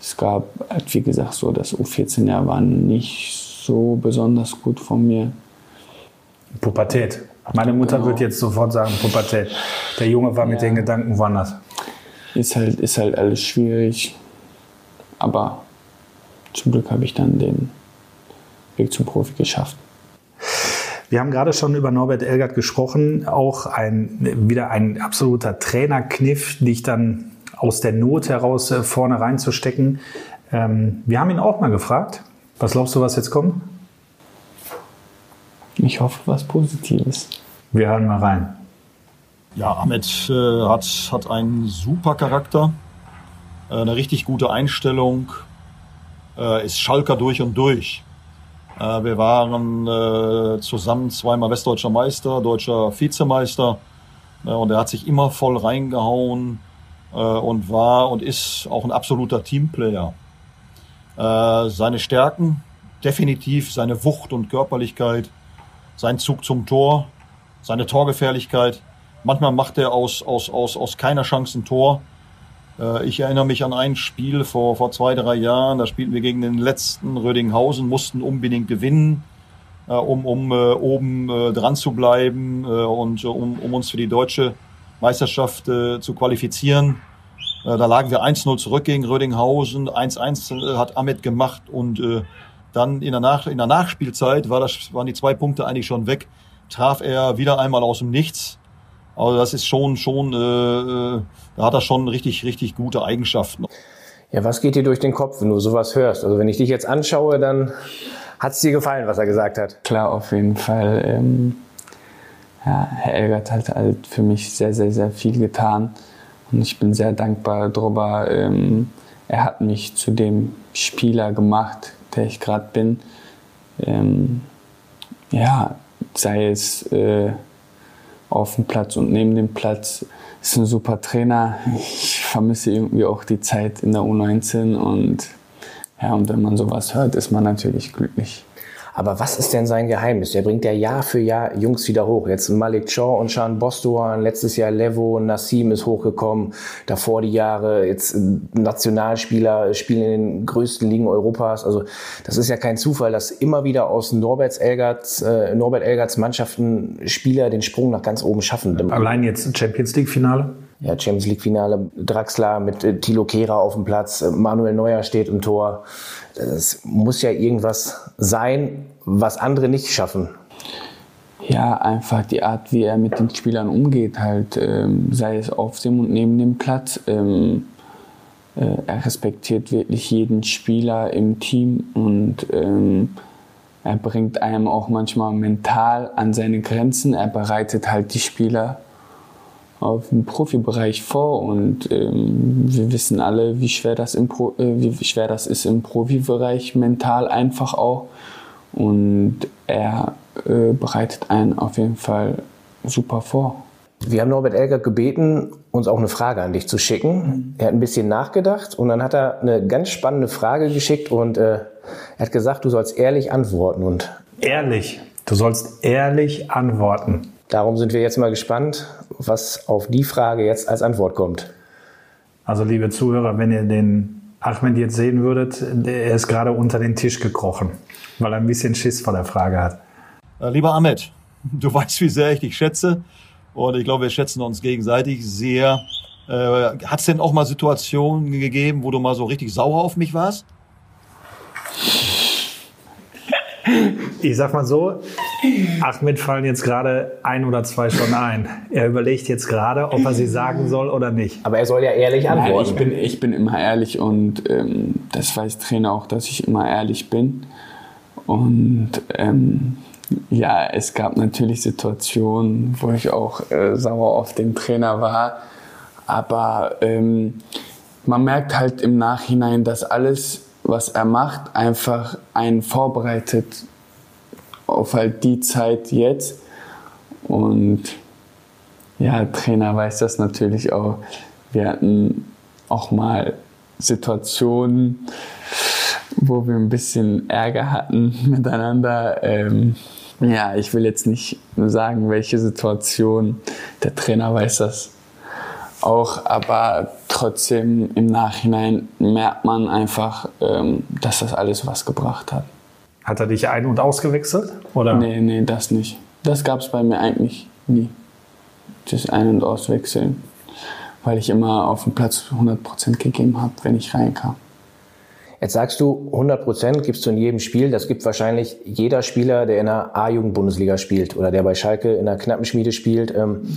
Es gab, wie gesagt, so das U14-Jahr war nicht so besonders gut von mir. Pubertät. Meine Mutter Genau. wird jetzt sofort sagen, Pubertät. Der Junge war mit Ja. den Gedanken woanders. Ist halt, ist halt alles schwierig. Aber zum Glück habe ich dann den Weg zum Profi geschafft. Wir haben gerade schon über Norbert Elgert gesprochen. Auch ein, wieder ein absoluter Trainerkniff, dich dann aus der Not heraus äh, vorne reinzustecken. Ähm, wir haben ihn auch mal gefragt. Was glaubst du, was jetzt kommt? Ich hoffe, was Positives. Wir hören mal rein. Ja, Ahmed äh, hat, hat einen super Charakter, äh, eine richtig gute Einstellung, äh, ist Schalker durch und durch. Äh, wir waren äh, zusammen zweimal westdeutscher Meister, deutscher Vizemeister äh, und er hat sich immer voll reingehauen äh, und war und ist auch ein absoluter Teamplayer. Äh, seine Stärken, definitiv seine Wucht und Körperlichkeit, sein Zug zum Tor, seine Torgefährlichkeit. Manchmal macht er aus, aus, aus, aus keiner Chance ein Tor. Äh, ich erinnere mich an ein Spiel vor, vor zwei, drei Jahren. Da spielten wir gegen den letzten Rödinghausen, mussten unbedingt gewinnen, äh, um, um äh, oben äh, dran zu bleiben und um, um uns für die deutsche Meisterschaft zu qualifizieren. Da lagen wir 1-0 zurück gegen Rödinghausen. 1-1 hat Ahmed gemacht und dann in der, Nach in der Nachspielzeit war das, waren die zwei Punkte eigentlich schon weg. Traf er wieder einmal aus dem Nichts. Also das ist schon, schon, äh, äh, da hat er schon richtig, richtig gute Eigenschaften. Ja, was geht dir durch den Kopf, wenn du sowas hörst? Also wenn ich dich jetzt anschaue, dann hat es dir gefallen, was er gesagt hat. Klar, auf jeden Fall. Ähm, ja, Herr Elgert hat halt für mich sehr, sehr, sehr viel getan. Und ich bin sehr dankbar darüber. Ähm, er hat mich zu dem Spieler gemacht, der ich gerade bin. Ähm, ja, sei es äh, auf dem Platz und neben dem Platz. Ist ein super Trainer. Ich vermisse irgendwie auch die Zeit in der U19 und ja, und wenn man sowas hört, ist man natürlich glücklich. Aber was ist denn sein Geheimnis? Der bringt ja Jahr für Jahr Jungs wieder hoch. Jetzt Malik Shaw und Sean Bostoan, letztes Jahr Levo, Nassim ist hochgekommen, davor die Jahre jetzt Nationalspieler spielen in den größten Ligen Europas. Also das ist ja kein Zufall, dass immer wieder aus Norbert Elgerts, äh, Norbert Elgerts Mannschaften Spieler den Sprung nach ganz oben schaffen. Allein jetzt Champions League Finale? Ja, Champions League Finale, Draxler mit äh, Thilo Kehrer auf dem Platz, äh, Manuel Neuer steht im Tor. Das muss ja irgendwas sein, was andere nicht schaffen. Ja, einfach die Art, wie er mit den Spielern umgeht, halt, ähm, sei es auf dem und neben dem Platz. Ähm, äh, er respektiert wirklich jeden Spieler im Team und ähm, er bringt einem auch manchmal mental an seine Grenzen. Er bereitet halt die Spieler auf den Profibereich vor und ähm, wir wissen alle, wie schwer das im Pro, äh, wie schwer das ist im Profibereich mental einfach auch und er äh, bereitet einen auf jeden Fall super vor. Wir haben Norbert Elger gebeten, uns auch eine Frage an dich zu schicken. Er hat ein bisschen nachgedacht und dann hat er eine ganz spannende Frage geschickt und äh, er hat gesagt, du sollst ehrlich antworten und ehrlich. Du sollst ehrlich antworten. Darum sind wir jetzt mal gespannt, was auf die Frage jetzt als Antwort kommt. Also liebe Zuhörer, wenn ihr den Ahmed jetzt sehen würdet, er ist gerade unter den Tisch gekrochen, weil er ein bisschen Schiss vor der Frage hat. Äh, lieber Ahmed, du weißt, wie sehr ich dich schätze und ich glaube, wir schätzen uns gegenseitig sehr. Äh, Hat es denn auch mal Situationen gegeben, wo du mal so richtig sauer auf mich warst? Ich sag mal so, Ahmed fallen jetzt gerade ein oder zwei schon ein. Er überlegt jetzt gerade, ob er sie sagen soll oder nicht. Aber er soll ja ehrlich antworten. Nein, ich, bin, ich bin immer ehrlich und ähm, das weiß Trainer auch, dass ich immer ehrlich bin. Und ähm, ja, es gab natürlich Situationen, wo ich auch äh, sauer auf den Trainer war. Aber ähm, man merkt halt im Nachhinein, dass alles, was er macht, einfach einen vorbereitet auf halt die Zeit jetzt. Und ja, Trainer weiß das natürlich auch. Wir hatten auch mal Situationen, wo wir ein bisschen Ärger hatten miteinander. Ähm, ja, ich will jetzt nicht sagen, welche Situation. Der Trainer weiß das auch, aber trotzdem im Nachhinein merkt man einfach, ähm, dass das alles was gebracht hat. Hat er dich ein- und ausgewechselt? Oder? Nee, nee, das nicht. Das gab es bei mir eigentlich nie. Das Ein- und Auswechseln. Weil ich immer auf dem Platz 100% gegeben habe, wenn ich reinkam. Jetzt sagst du, 100 Prozent gibst du in jedem Spiel. Das gibt wahrscheinlich jeder Spieler, der in der A-Jugend-Bundesliga spielt oder der bei Schalke in der Knappenschmiede spielt. Ähm,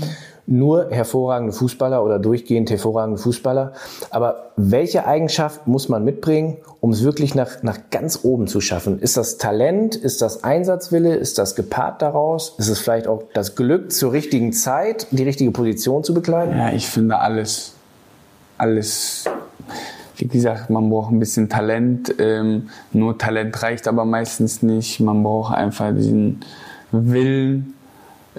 nur hervorragende Fußballer oder durchgehend hervorragende Fußballer. Aber welche Eigenschaft muss man mitbringen, um es wirklich nach, nach ganz oben zu schaffen? Ist das Talent? Ist das Einsatzwille? Ist das gepaart daraus? Ist es vielleicht auch das Glück, zur richtigen Zeit die richtige Position zu bekleiden? Ja, ich finde alles, alles wie gesagt, man braucht ein bisschen Talent. Ähm, nur Talent reicht aber meistens nicht. Man braucht einfach diesen Willen,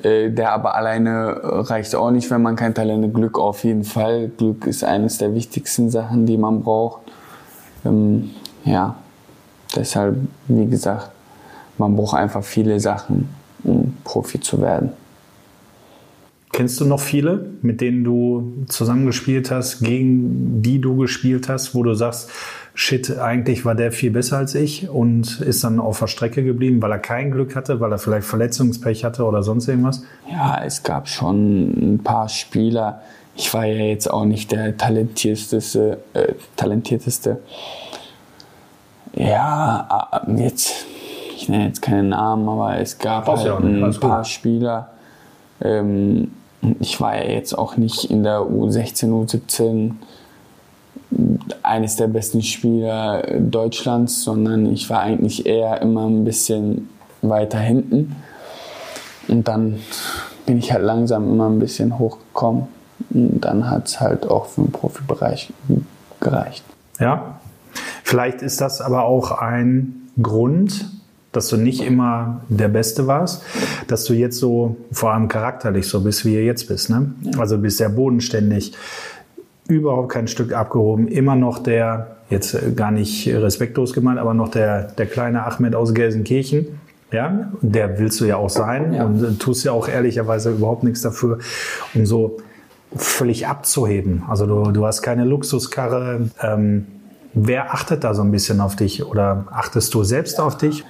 der aber alleine reicht auch nicht, wenn man kein Talent hat. Glück auf jeden Fall. Glück ist eines der wichtigsten Sachen, die man braucht. Ähm, ja, deshalb, wie gesagt, man braucht einfach viele Sachen, um Profi zu werden. Kennst du noch viele, mit denen du zusammengespielt hast, gegen die du gespielt hast, wo du sagst, shit, eigentlich war der viel besser als ich und ist dann auf der Strecke geblieben, weil er kein Glück hatte, weil er vielleicht Verletzungspech hatte oder sonst irgendwas? Ja, es gab schon ein paar Spieler. Ich war ja jetzt auch nicht der talentierteste, äh, talentierteste. Ja, äh, jetzt, ich nenne jetzt keinen Namen, aber es gab halt ein paar Spieler. Ähm, ich war ja jetzt auch nicht in der U16, U17 eines der besten Spieler Deutschlands, sondern ich war eigentlich eher immer ein bisschen weiter hinten. Und dann bin ich halt langsam immer ein bisschen hochgekommen. Und dann hat es halt auch für den Profibereich gereicht. Ja, vielleicht ist das aber auch ein Grund, dass du nicht immer der Beste warst, dass du jetzt so vor allem charakterlich so bist, wie du jetzt bist. Ne? Also du bist sehr bodenständig, überhaupt kein Stück abgehoben, immer noch der, jetzt gar nicht respektlos gemeint, aber noch der, der kleine Ahmed aus Gelsenkirchen, Ja, der willst du ja auch sein ja. und äh, tust ja auch ehrlicherweise überhaupt nichts dafür, um so völlig abzuheben. Also du, du hast keine Luxuskarre. Ähm, wer achtet da so ein bisschen auf dich oder achtest du selbst auf dich?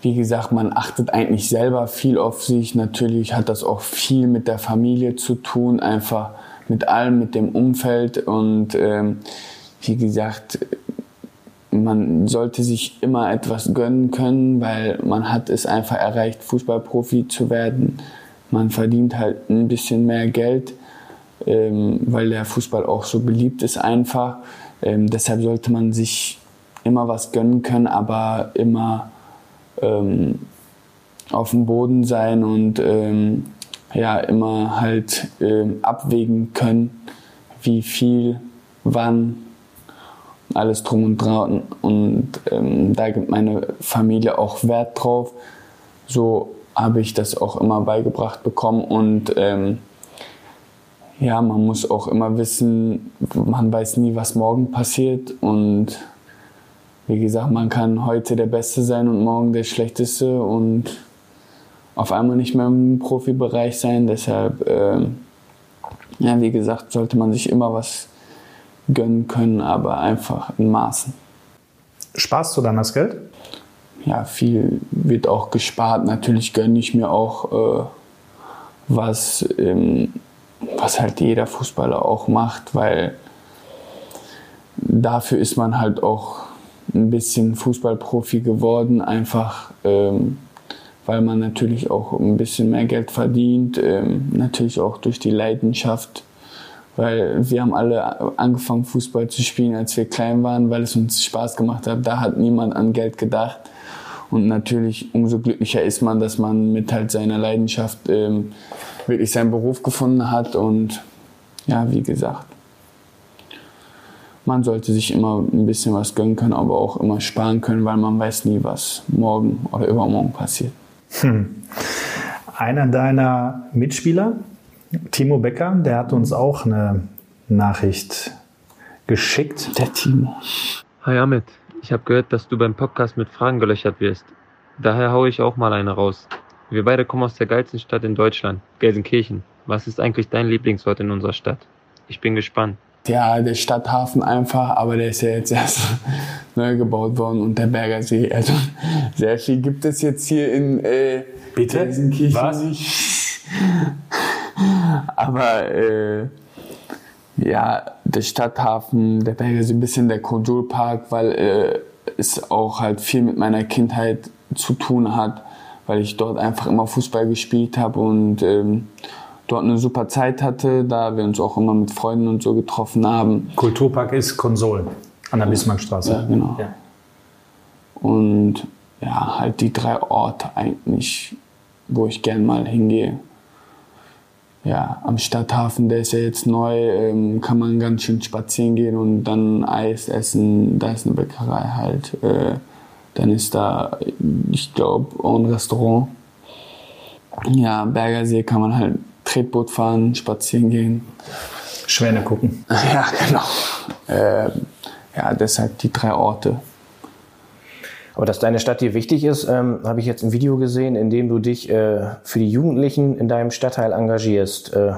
Wie gesagt, man achtet eigentlich selber viel auf sich. Natürlich hat das auch viel mit der Familie zu tun, einfach mit allem, mit dem Umfeld. Und ähm, wie gesagt, man sollte sich immer etwas gönnen können, weil man hat es einfach erreicht, Fußballprofi zu werden. Man verdient halt ein bisschen mehr Geld ähm, weil der Fußball auch so beliebt ist einfach. Ähm, deshalb sollte man sich immer was gönnen können, aber immer ähm, auf dem Boden sein und ähm, ja, immer halt ähm, abwägen können, wie viel, wann, alles drum und dran. Und ähm, da gibt meine Familie auch Wert drauf. So habe ich das auch immer beigebracht bekommen und ähm, ja, man muss auch immer wissen, man weiß nie, was morgen passiert. Und wie gesagt, man kann heute der Beste sein und morgen der Schlechteste und auf einmal nicht mehr im Profibereich sein. Deshalb, äh, ja, wie gesagt, sollte man sich immer was gönnen können, aber einfach in Maßen. Sparst du dann das Geld? Ja, viel wird auch gespart. Natürlich gönne ich mir auch äh, was. Ähm, was halt jeder Fußballer auch macht, weil dafür ist man halt auch ein bisschen Fußballprofi geworden, einfach ähm, weil man natürlich auch ein bisschen mehr Geld verdient, ähm, natürlich auch durch die Leidenschaft, weil wir haben alle angefangen Fußball zu spielen, als wir klein waren, weil es uns Spaß gemacht hat. Da hat niemand an Geld gedacht. Und natürlich umso glücklicher ist man, dass man mit halt seiner Leidenschaft ähm, wirklich seinen Beruf gefunden hat. Und ja, wie gesagt, man sollte sich immer ein bisschen was gönnen können, aber auch immer sparen können, weil man weiß nie, was morgen oder übermorgen passiert. Hm. Einer deiner Mitspieler, Timo Becker, der hat uns auch eine Nachricht geschickt. Der Timo. Hi Amit, ich habe gehört, dass du beim Podcast mit Fragen gelöchert wirst. Daher haue ich auch mal eine raus. Wir beide kommen aus der geilsten Stadt in Deutschland, Gelsenkirchen. Was ist eigentlich dein Lieblingsort in unserer Stadt? Ich bin gespannt. Ja, der Stadthafen einfach, aber der ist ja jetzt erst neu gebaut worden und der Berger See. Also sehr viel gibt es jetzt hier in äh, Bitte? Gelsenkirchen Was? nicht. aber äh, ja, der Stadthafen, der Berger See, ein bisschen der Konsulpark, weil äh, es auch halt viel mit meiner Kindheit zu tun hat weil ich dort einfach immer Fußball gespielt habe und ähm, dort eine super Zeit hatte, da wir uns auch immer mit Freunden und so getroffen haben. Kulturpark ist Konsol an der Bismarckstraße. Ja, genau. Ja. Und ja, halt die drei Orte eigentlich, wo ich gern mal hingehe. Ja, am Stadthafen, der ist ja jetzt neu, ähm, kann man ganz schön spazieren gehen und dann Eis essen. Da ist eine Bäckerei halt. Äh, dann ist da, ich glaube, auch ein Restaurant. Ja, Bergersee kann man halt Tretboot fahren, spazieren gehen. Schwäne gucken. Ja, genau. Äh, ja, deshalb die drei Orte. Aber dass deine Stadt dir wichtig ist, ähm, habe ich jetzt ein Video gesehen, in dem du dich äh, für die Jugendlichen in deinem Stadtteil engagierst. Äh,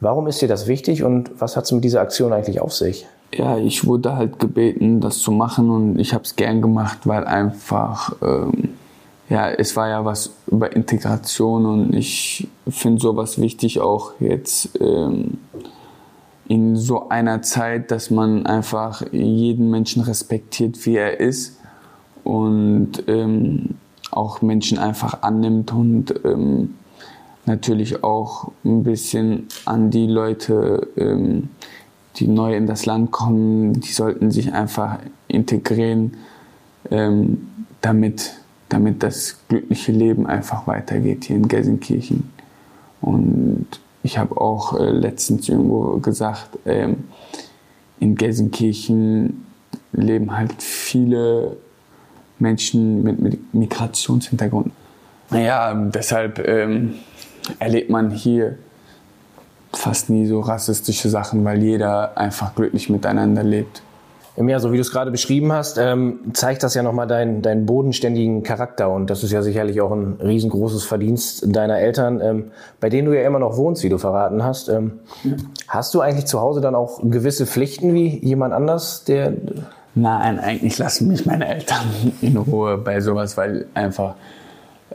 warum ist dir das wichtig und was hat es mit dieser Aktion eigentlich auf sich? ja, ich wurde halt gebeten, das zu machen und ich habe es gern gemacht, weil einfach, ähm, ja, es war ja was über Integration und ich finde sowas wichtig auch jetzt ähm, in so einer Zeit, dass man einfach jeden Menschen respektiert, wie er ist und ähm, auch Menschen einfach annimmt und ähm, natürlich auch ein bisschen an die Leute ähm, die neu in das Land kommen, die sollten sich einfach integrieren, ähm, damit, damit das glückliche Leben einfach weitergeht hier in Gelsenkirchen. Und ich habe auch äh, letztens irgendwo gesagt, ähm, in Gelsenkirchen leben halt viele Menschen mit, mit Migrationshintergrund. Naja, deshalb ähm, erlebt man hier fast nie so rassistische Sachen, weil jeder einfach glücklich miteinander lebt. Ja, so wie du es gerade beschrieben hast, ähm, zeigt das ja nochmal deinen, deinen bodenständigen Charakter. Und das ist ja sicherlich auch ein riesengroßes Verdienst deiner Eltern, ähm, bei denen du ja immer noch wohnst, wie du verraten hast. Ähm, ja. Hast du eigentlich zu Hause dann auch gewisse Pflichten wie jemand anders, der... Nein, eigentlich lassen mich meine Eltern in Ruhe bei sowas, weil einfach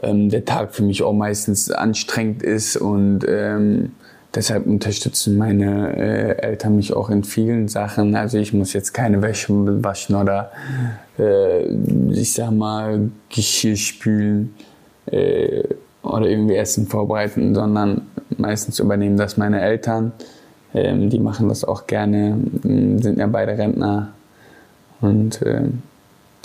ähm, der Tag für mich auch meistens anstrengend ist und ähm, deshalb unterstützen meine äh, Eltern mich auch in vielen Sachen. Also ich muss jetzt keine Wäsche waschen oder äh, ich sag mal Geschirr spülen äh, oder irgendwie Essen vorbereiten, sondern meistens übernehmen das meine Eltern. Ähm, die machen das auch gerne, sind ja beide Rentner und ähm,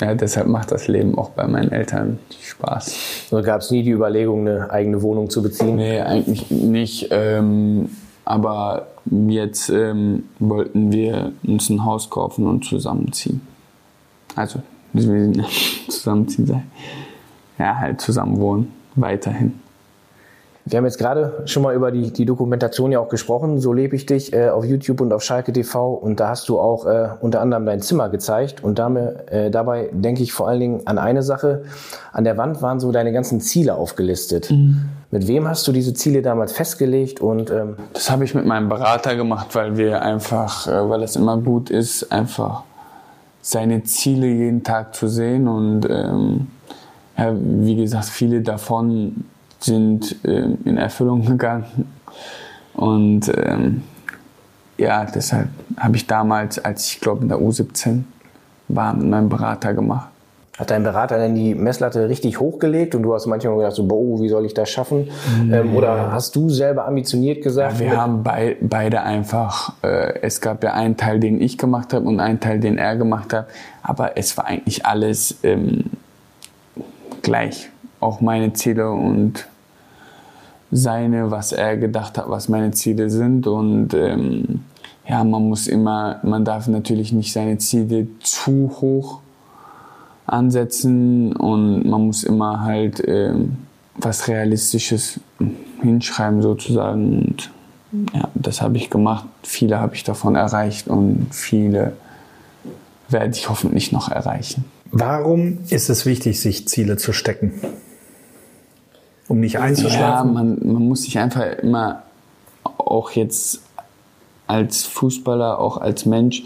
ja, deshalb macht das Leben auch bei meinen Eltern Spaß. So gab es nie die Überlegung, eine eigene Wohnung zu beziehen? Nee, eigentlich nicht. Ähm, aber jetzt ähm, wollten wir uns ein Haus kaufen und zusammenziehen. Also, zusammenziehen sein. Ja, halt zusammen wohnen, weiterhin. Wir haben jetzt gerade schon mal über die, die Dokumentation ja auch gesprochen, so lebe ich dich, äh, auf YouTube und auf Schalke TV. Und da hast du auch äh, unter anderem dein Zimmer gezeigt. Und damit, äh, dabei denke ich vor allen Dingen an eine Sache. An der Wand waren so deine ganzen Ziele aufgelistet. Mhm. Mit wem hast du diese Ziele damals festgelegt? Und ähm Das habe ich mit meinem Berater gemacht, weil wir einfach, äh, weil es immer gut ist, einfach seine Ziele jeden Tag zu sehen. Und ähm, ja, wie gesagt, viele davon sind ähm, in Erfüllung gegangen. Und ähm, ja, deshalb habe ich damals, als ich glaube in der U17 war, mit meinem Berater gemacht. Hat dein Berater denn die Messlatte richtig hochgelegt und du hast manchmal gedacht, so, boah, wie soll ich das schaffen? Nee. Ähm, oder hast du selber ambitioniert gesagt? Ja, wir haben bei, beide einfach, äh, es gab ja einen Teil, den ich gemacht habe und einen Teil, den er gemacht hat, aber es war eigentlich alles ähm, gleich. Auch meine Ziele und seine, was er gedacht hat, was meine Ziele sind. Und ähm, ja, man muss immer, man darf natürlich nicht seine Ziele zu hoch ansetzen und man muss immer halt ähm, was Realistisches hinschreiben sozusagen. Und ja, das habe ich gemacht. Viele habe ich davon erreicht und viele werde ich hoffentlich noch erreichen. Warum ist es wichtig, sich Ziele zu stecken? Um nicht einzuschlafen? Ja, man, man muss sich einfach immer auch jetzt als Fußballer, auch als Mensch,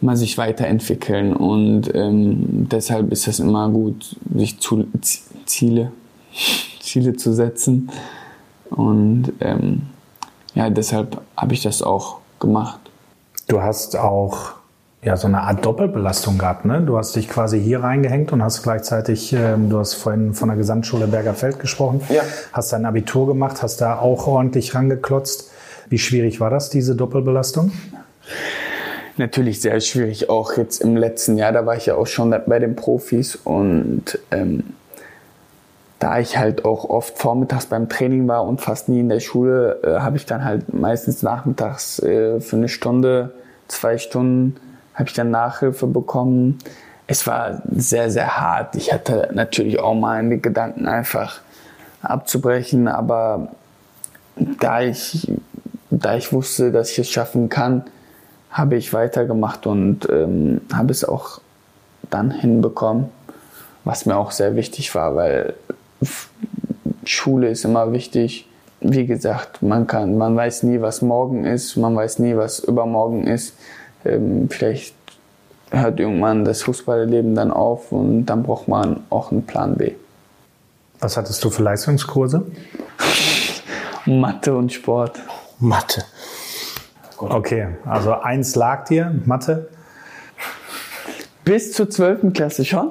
immer sich weiterentwickeln. Und ähm, deshalb ist es immer gut, sich zu, Ziele, Ziele zu setzen. Und ähm, ja, deshalb habe ich das auch gemacht. Du hast auch ja, so eine Art Doppelbelastung gehabt. Ne? Du hast dich quasi hier reingehängt und hast gleichzeitig, ähm, du hast vorhin von der Gesamtschule Bergerfeld gesprochen, ja. hast dein Abitur gemacht, hast da auch ordentlich rangeklotzt. Wie schwierig war das, diese Doppelbelastung? Natürlich sehr schwierig, auch jetzt im letzten Jahr, da war ich ja auch schon bei den Profis und ähm, da ich halt auch oft vormittags beim Training war und fast nie in der Schule, äh, habe ich dann halt meistens nachmittags äh, für eine Stunde, zwei Stunden habe ich dann Nachhilfe bekommen. Es war sehr, sehr hart. Ich hatte natürlich auch meine Gedanken einfach abzubrechen, aber da ich, da ich wusste, dass ich es schaffen kann, habe ich weitergemacht und ähm, habe es auch dann hinbekommen, was mir auch sehr wichtig war, weil Schule ist immer wichtig. Wie gesagt, man kann, man weiß nie, was morgen ist, man weiß nie, was übermorgen ist ähm, vielleicht hört irgendwann das Fußballleben dann auf und dann braucht man auch einen Plan B. Was hattest du für Leistungskurse? Mathe und Sport. Mathe. Okay, also eins lag dir, Mathe? Bis zur 12. Klasse schon.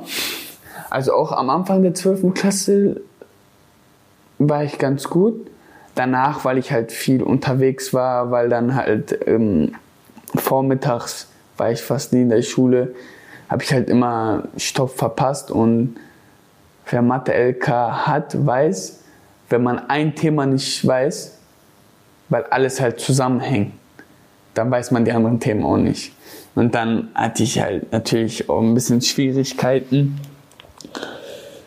Also auch am Anfang der 12. Klasse war ich ganz gut. Danach, weil ich halt viel unterwegs war, weil dann halt ähm, vormittags war ich fast nie in der Schule, habe ich halt immer Stoff verpasst und wer Mathe LK hat, weiß, wenn man ein Thema nicht weiß, weil alles halt zusammenhängt, dann weiß man die anderen Themen auch nicht. Und dann hatte ich halt natürlich auch ein bisschen Schwierigkeiten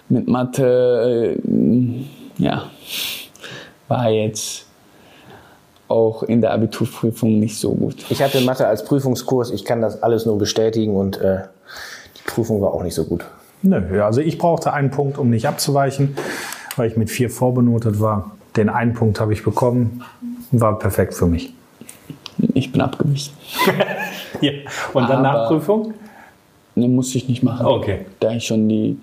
mit Mathe. Äh, ja, war jetzt auch in der Abiturprüfung nicht so gut. Ich hatte Mathe als Prüfungskurs, ich kann das alles nur bestätigen und äh, die Prüfung war auch nicht so gut. Nö, also ich brauchte einen Punkt, um nicht abzuweichen, weil ich mit vier vorbenotet war. Den einen Punkt habe ich bekommen, war perfekt für mich. Ich bin abgewichen. ja. Und dann Aber- Nachprüfung? Ne, musste ich nicht machen. Okay. Da ich schon die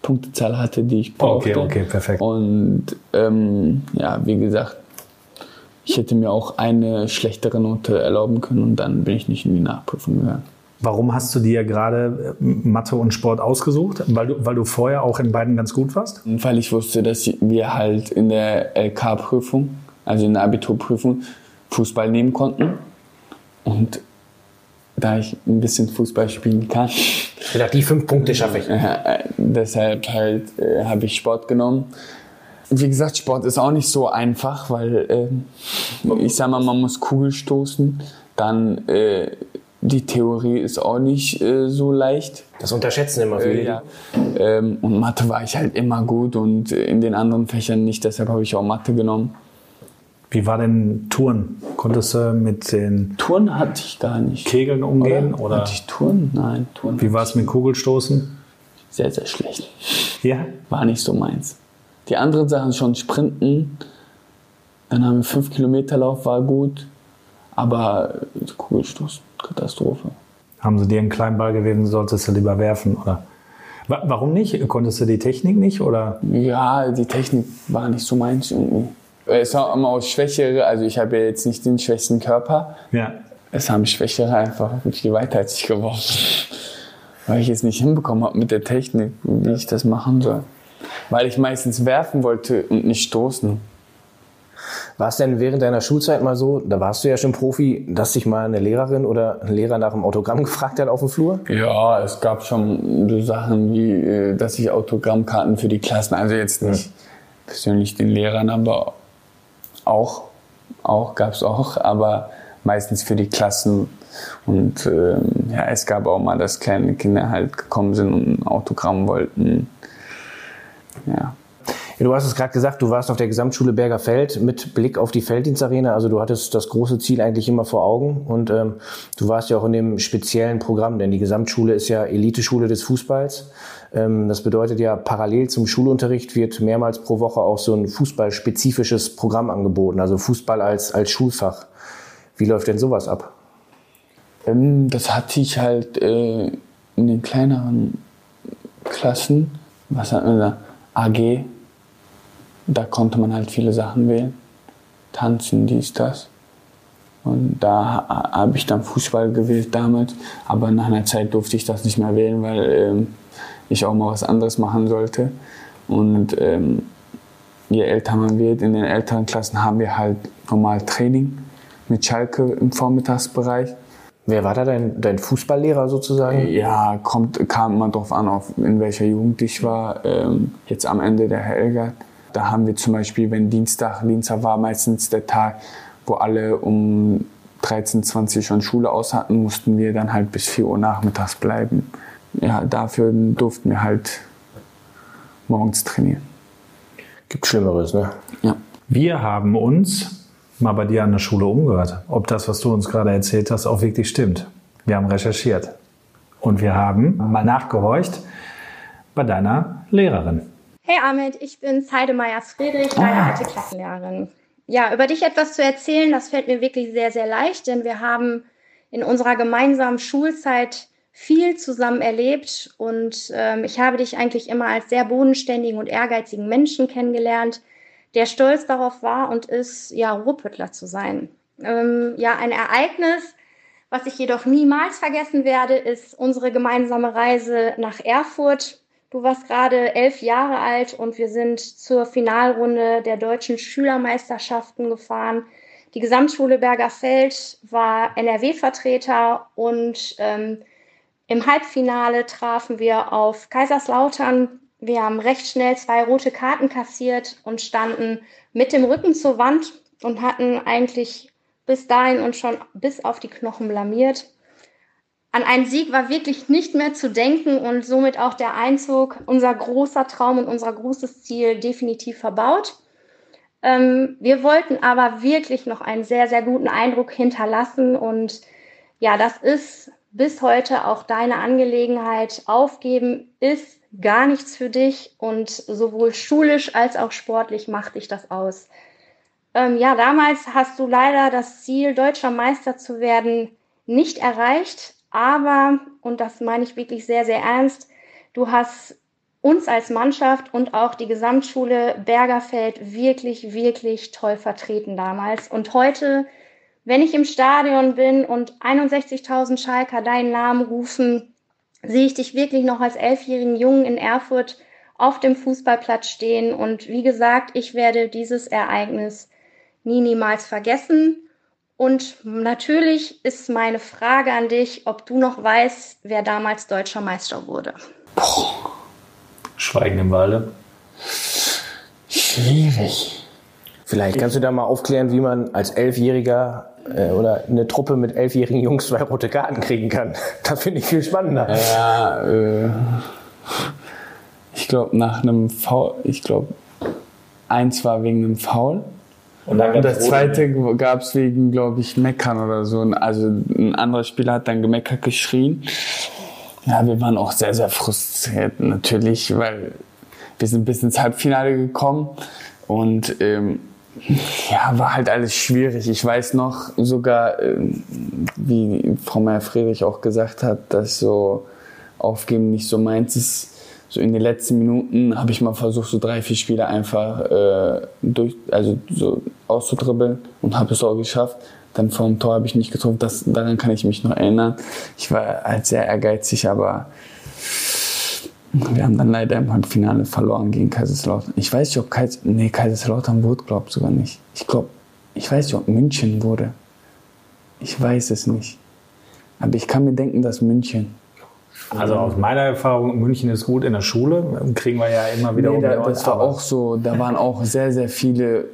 Punktezahl hatte, die ich brauchte. Okay, okay, perfekt. Und ähm, ja, wie gesagt, ich hätte mir auch eine schlechtere Note erlauben können und dann bin ich nicht in die Nachprüfung gegangen. Warum hast du dir gerade äh, Mathe und Sport ausgesucht? Weil du, weil du vorher auch in beiden ganz gut warst? Weil ich wusste, dass wir halt in der LK-Prüfung, also in der Abiturprüfung, Fußball nehmen konnten. Und da ich ein bisschen Fußball spielen kann, Ich dachte, die fünf Punkte schaffe ich. Äh, deshalb halt äh, habe ich Sport genommen. Wie gesagt, Sport ist auch nicht so einfach, weil ähm, ich sag mal, man muss Kugel stoßen. Dann äh, die Theorie ist auch nicht äh, so leicht. Das unterschätzen immer viele. Äh, ja. ähm, und Mathe war ich halt immer gut und äh, in den anderen Fächern nicht. Deshalb habe ich auch Mathe genommen. Wie war denn Touren? Konntest du mit den Turnen hatte ich gar nicht. Kegeln umgehen? Oder, Hatte ich Turnen? Nein, Turnen. wie war es mit Kugelstoßen? Sehr, sehr schlecht. Ja. war nicht so meins. Die anderen Sachen schon sprinten, dann haben wir 5 Kilometer Lauf, war gut, aber Kugelstoß, Katastrophe. Haben sie dir einen kleinen Ball gewesen, solltest du lieber werfen? Oder? Wa- Warum nicht? Konntest du die Technik nicht? Oder? Ja, die Technik war nicht so meins irgendwie. Es war immer aus Schwächere, also ich habe ja jetzt nicht den schwächsten Körper, Ja. es haben Schwächere einfach viel weiter als ich geworfen. Weil ich es nicht hinbekommen habe mit der Technik, wie ich das machen soll. Weil ich meistens werfen wollte und nicht stoßen. War es denn während deiner Schulzeit mal so, da warst du ja schon Profi, dass dich mal eine Lehrerin oder ein Lehrer nach dem Autogramm gefragt hat auf dem Flur? Ja, es gab schon so Sachen wie, äh, dass ich Autogrammkarten für die Klassen, also jetzt nicht persönlich den Lehrern, aber auch, auch gab es auch, aber meistens für die Klassen. Und ähm, ja, es gab auch mal, dass kleine Kinder halt gekommen sind und ein Autogramm wollten. Ja. Du hast es gerade gesagt, du warst auf der Gesamtschule Bergerfeld mit Blick auf die Felddienstarena. Also du hattest das große Ziel eigentlich immer vor Augen und ähm, du warst ja auch in dem speziellen Programm, denn die Gesamtschule ist ja Eliteschule des Fußballs. Ähm, das bedeutet ja, parallel zum Schulunterricht wird mehrmals pro Woche auch so ein fußballspezifisches Programm angeboten, also Fußball als, als Schulfach. Wie läuft denn sowas ab? Ähm, das hatte ich halt äh, in den kleineren Klassen. Was hatten wir da? AG. Da konnte man halt viele Sachen wählen. Tanzen, dies, das. Und da ha- habe ich dann Fußball gewählt damals. Aber nach einer Zeit durfte ich das nicht mehr wählen, weil ähm, ich auch mal was anderes machen sollte. Und ähm, je älter man wird, in den älteren Klassen haben wir halt normal Training mit Schalke im Vormittagsbereich. Wer war da dein, dein Fußballlehrer sozusagen? Ja, kommt, kam immer drauf an, auf, in welcher Jugend ich war. Ähm, jetzt am Ende der Herr Elgert. Da haben wir zum Beispiel, wenn Dienstag, Dienstag war meistens der Tag, wo alle um 13, 20 schon Schule aus hatten, mussten wir dann halt bis 4 Uhr nachmittags bleiben. Ja, dafür durften wir halt morgens trainieren. Gibt Schlimmeres, ne? Ja. Wir haben uns mal bei dir an der Schule umgehört, ob das, was du uns gerade erzählt hast, auch wirklich stimmt. Wir haben recherchiert und wir haben mal nachgehorcht bei deiner Lehrerin. Hey Ahmed, ich bin Heidemeier Friedrich, deine alte Klassenlehrerin. Ja, über dich etwas zu erzählen, das fällt mir wirklich sehr, sehr leicht, denn wir haben in unserer gemeinsamen Schulzeit viel zusammen erlebt und ähm, ich habe dich eigentlich immer als sehr bodenständigen und ehrgeizigen Menschen kennengelernt, der stolz darauf war und ist, ja, Ruhrpüttler zu sein. Ähm, ja, ein Ereignis, was ich jedoch niemals vergessen werde, ist unsere gemeinsame Reise nach Erfurt. Du warst gerade elf Jahre alt und wir sind zur Finalrunde der deutschen Schülermeisterschaften gefahren. Die Gesamtschule Bergerfeld war NRW-Vertreter und ähm, im Halbfinale trafen wir auf Kaiserslautern. Wir haben recht schnell zwei rote Karten kassiert und standen mit dem Rücken zur Wand und hatten eigentlich bis dahin uns schon bis auf die Knochen blamiert. An einen Sieg war wirklich nicht mehr zu denken und somit auch der Einzug, unser großer Traum und unser großes Ziel definitiv verbaut. Ähm, wir wollten aber wirklich noch einen sehr, sehr guten Eindruck hinterlassen und ja, das ist bis heute auch deine Angelegenheit. Aufgeben ist gar nichts für dich und sowohl schulisch als auch sportlich macht dich das aus. Ähm, ja, damals hast du leider das Ziel, deutscher Meister zu werden, nicht erreicht, aber, und das meine ich wirklich sehr, sehr ernst, du hast uns als Mannschaft und auch die Gesamtschule Bergerfeld wirklich, wirklich toll vertreten damals. Und heute, wenn ich im Stadion bin und 61.000 Schalker deinen Namen rufen, sehe ich dich wirklich noch als elfjährigen Jungen in Erfurt auf dem Fußballplatz stehen. Und wie gesagt, ich werde dieses Ereignis nie, niemals vergessen. Und natürlich ist meine Frage an dich, ob du noch weißt, wer damals deutscher Meister wurde. Boah. Schweigen im Walde. Schwierig. Vielleicht kannst du da mal aufklären, wie man als Elfjähriger äh, oder eine Truppe mit elfjährigen Jungs zwei rote Karten kriegen kann. Das finde ich viel spannender. Ja, äh, ich glaube nach einem Foul, ich glaube eins war wegen einem Foul. Und, dann und das zweite gab es wegen, glaube ich, Meckern oder so. Also ein anderer Spieler hat dann gemeckert, geschrien. Ja, wir waren auch sehr, sehr frustriert natürlich, weil wir sind bis ins Halbfinale gekommen und ähm, ja, war halt alles schwierig. Ich weiß noch sogar, ähm, wie Frau Meyer-Friedrich auch gesagt hat, dass so Aufgeben nicht so meins ist. So in den letzten Minuten habe ich mal versucht, so drei, vier Spiele einfach äh, durch, also so auszudribbeln und habe es auch geschafft. Dann vor dem Tor habe ich nicht getroffen. Das, daran kann ich mich noch erinnern. Ich war halt sehr ehrgeizig, aber wir haben dann leider im Halbfinale verloren gegen Kaiserslautern. Ich weiß nicht, ob Kaiser, nee, Kaiserslautern wurde, glaube sogar nicht. Ich glaube, ich weiß nicht, ob München wurde. Ich weiß es nicht. Aber ich kann mir denken, dass München. Also aus meiner Erfahrung, München ist gut in der Schule. Kriegen wir ja immer wieder nee, um. Da, das war auch so. Da waren auch sehr, sehr viele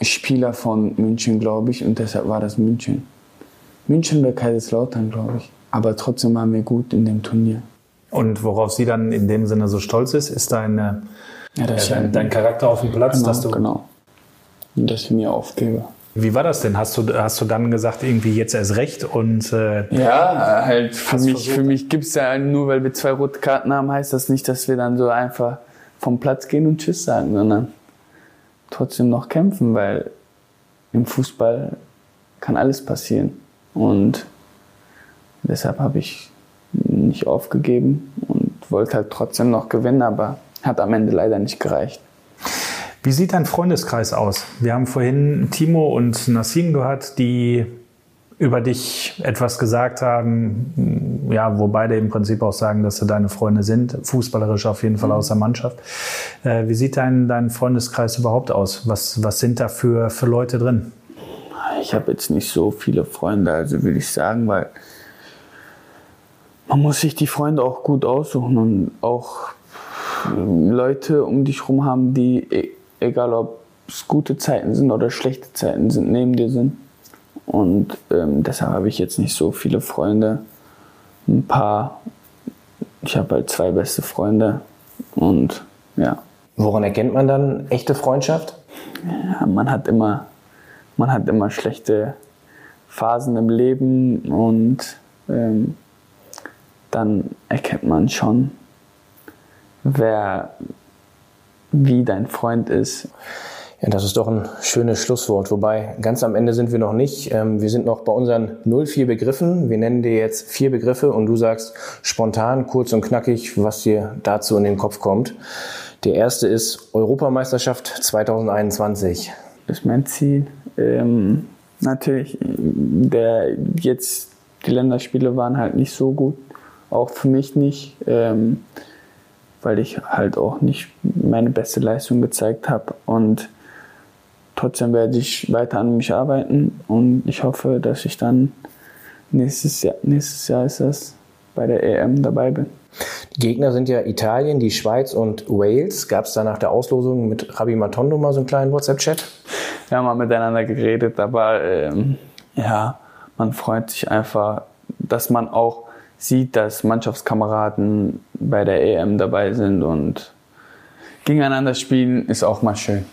Spieler von München, glaube ich, und deshalb war das München. München bei Kaiserslautern, glaube ich. Aber trotzdem waren wir gut in dem Turnier. Und worauf sie dann in dem Sinne so stolz ist, ist deine, ja, äh, dein, dein, Charakter auf dem Platz, genau, dass du. Genau. Und dass ich mir aufgebe. Wie war das denn? Hast du, hast du dann gesagt, irgendwie jetzt erst recht und äh, Ja, halt für mich, für mich gibt es ja nur, weil wir zwei rote Karten haben, heißt das nicht, dass wir dann so einfach vom Platz gehen und Tschüss sagen, sondern trotzdem noch kämpfen, weil im Fußball kann alles passieren. Und deshalb habe ich nicht aufgegeben und wollte halt trotzdem noch gewinnen, aber hat am Ende leider nicht gereicht. Wie sieht dein Freundeskreis aus? Wir haben vorhin Timo und Nassim gehört, die über dich etwas gesagt haben, ja, wo beide im Prinzip auch sagen, dass sie deine Freunde sind, fußballerisch auf jeden Fall mhm. aus der Mannschaft. Äh, wie sieht dein, dein Freundeskreis überhaupt aus? Was, was sind da für, für Leute drin? Ich habe jetzt nicht so viele Freunde, also will ich sagen, weil man muss sich die Freunde auch gut aussuchen und auch Leute um dich herum haben, die, e, egal ob es gute Zeiten sind oder schlechte Zeiten sind, neben dir sind. Und ähm, deshalb habe ich jetzt nicht so viele Freunde. Ein paar. Ich habe halt zwei beste Freunde. Und ja. Woran erkennt man dann echte Freundschaft? Ja, man hat immer, man hat immer schlechte Phasen im Leben und ähm, dann erkennt man schon, wer wie dein Freund ist. Ja, das ist doch ein schönes Schlusswort. Wobei, ganz am Ende sind wir noch nicht. Ähm, wir sind noch bei unseren 04 Begriffen. Wir nennen dir jetzt vier Begriffe und du sagst spontan, kurz und knackig, was dir dazu in den Kopf kommt. Der erste ist Europameisterschaft 2021. Das ist mein Ziel. Ähm, natürlich, der, jetzt die Länderspiele waren halt nicht so gut. Auch für mich nicht. Ähm, weil ich halt auch nicht meine beste Leistung gezeigt habe und trotzdem werde ich weiter an mich arbeiten und ich hoffe, dass ich dann nächstes Jahr, nächstes Jahr ist das, bei der EM dabei bin. Die Gegner sind ja Italien, die Schweiz und Wales. Gab es da nach der Auslosung mit Rabi Matondo mal so einen kleinen WhatsApp-Chat? Wir haben mal miteinander geredet, aber ähm, ja, man freut sich einfach, dass man auch sieht, dass Mannschaftskameraden bei der EM dabei sind und gegeneinander spielen ist auch mal schön.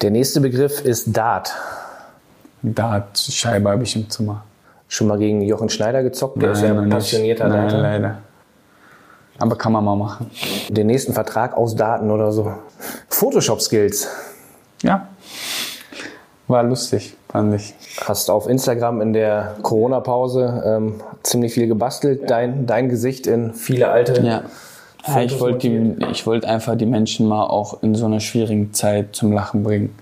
Der nächste Begriff ist Dart. Dart-Scheibe habe ich im Zimmer. Schon mal gegen Jochen Schneider gezockt? Der ist ja ein nicht. passionierter Nein, Darter. leider. Aber kann man mal machen. Den nächsten Vertrag aus Daten oder so. Photoshop-Skills. Ja. War lustig, fand ich. Hast auf Instagram in der Corona-Pause ähm, ziemlich viel gebastelt. Dein, dein Gesicht in viele alte. Ja. Ja, ich wollte wollte einfach die Menschen mal auch in so einer schwierigen Zeit zum Lachen bringen.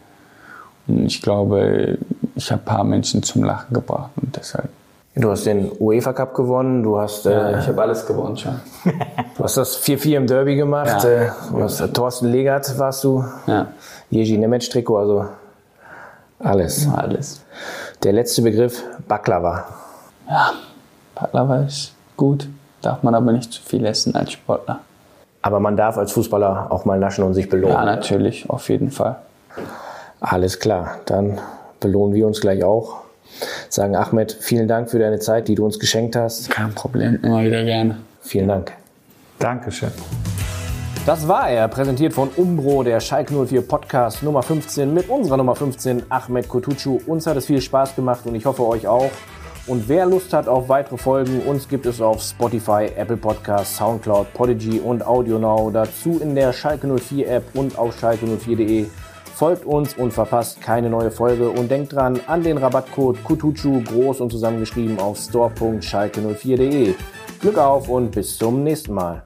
Und ich glaube, ich habe ein paar Menschen zum Lachen gebracht und deshalb. Du hast den UEFA Cup gewonnen. Du hast, äh, ich habe alles gewonnen schon. du hast das 4-4 im Derby gemacht. Ja. Äh, du hast, Thorsten Legert warst du. Ja, Jerzy Nemec-Trikot, also alles. alles. Der letzte Begriff, Baklava. Baklava ist gut, darf man aber nicht zu viel essen als Sportler. Aber man darf als Fußballer auch mal naschen und sich belohnen. Ja, natürlich, auf jeden Fall. Alles klar, dann belohnen wir uns gleich auch. Sagen Ahmed, vielen Dank für deine Zeit, die du uns geschenkt hast. Kein Problem, immer wieder gerne. Vielen Dank. Dankeschön. Das war er, präsentiert von Umbro, der Schalke 04 Podcast Nummer 15 mit unserer Nummer 15, Ahmed Kutucu. Uns hat es viel Spaß gemacht und ich hoffe euch auch. Und wer Lust hat auf weitere Folgen, uns gibt es auf Spotify, Apple Podcasts, Soundcloud, Podigy und AudioNow. Dazu in der Schalke 04 App und auf schalke04.de. Folgt uns und verpasst keine neue Folge und denkt dran an den Rabattcode Kutucu groß und zusammengeschrieben auf store.schalke04.de. Glück auf und bis zum nächsten Mal.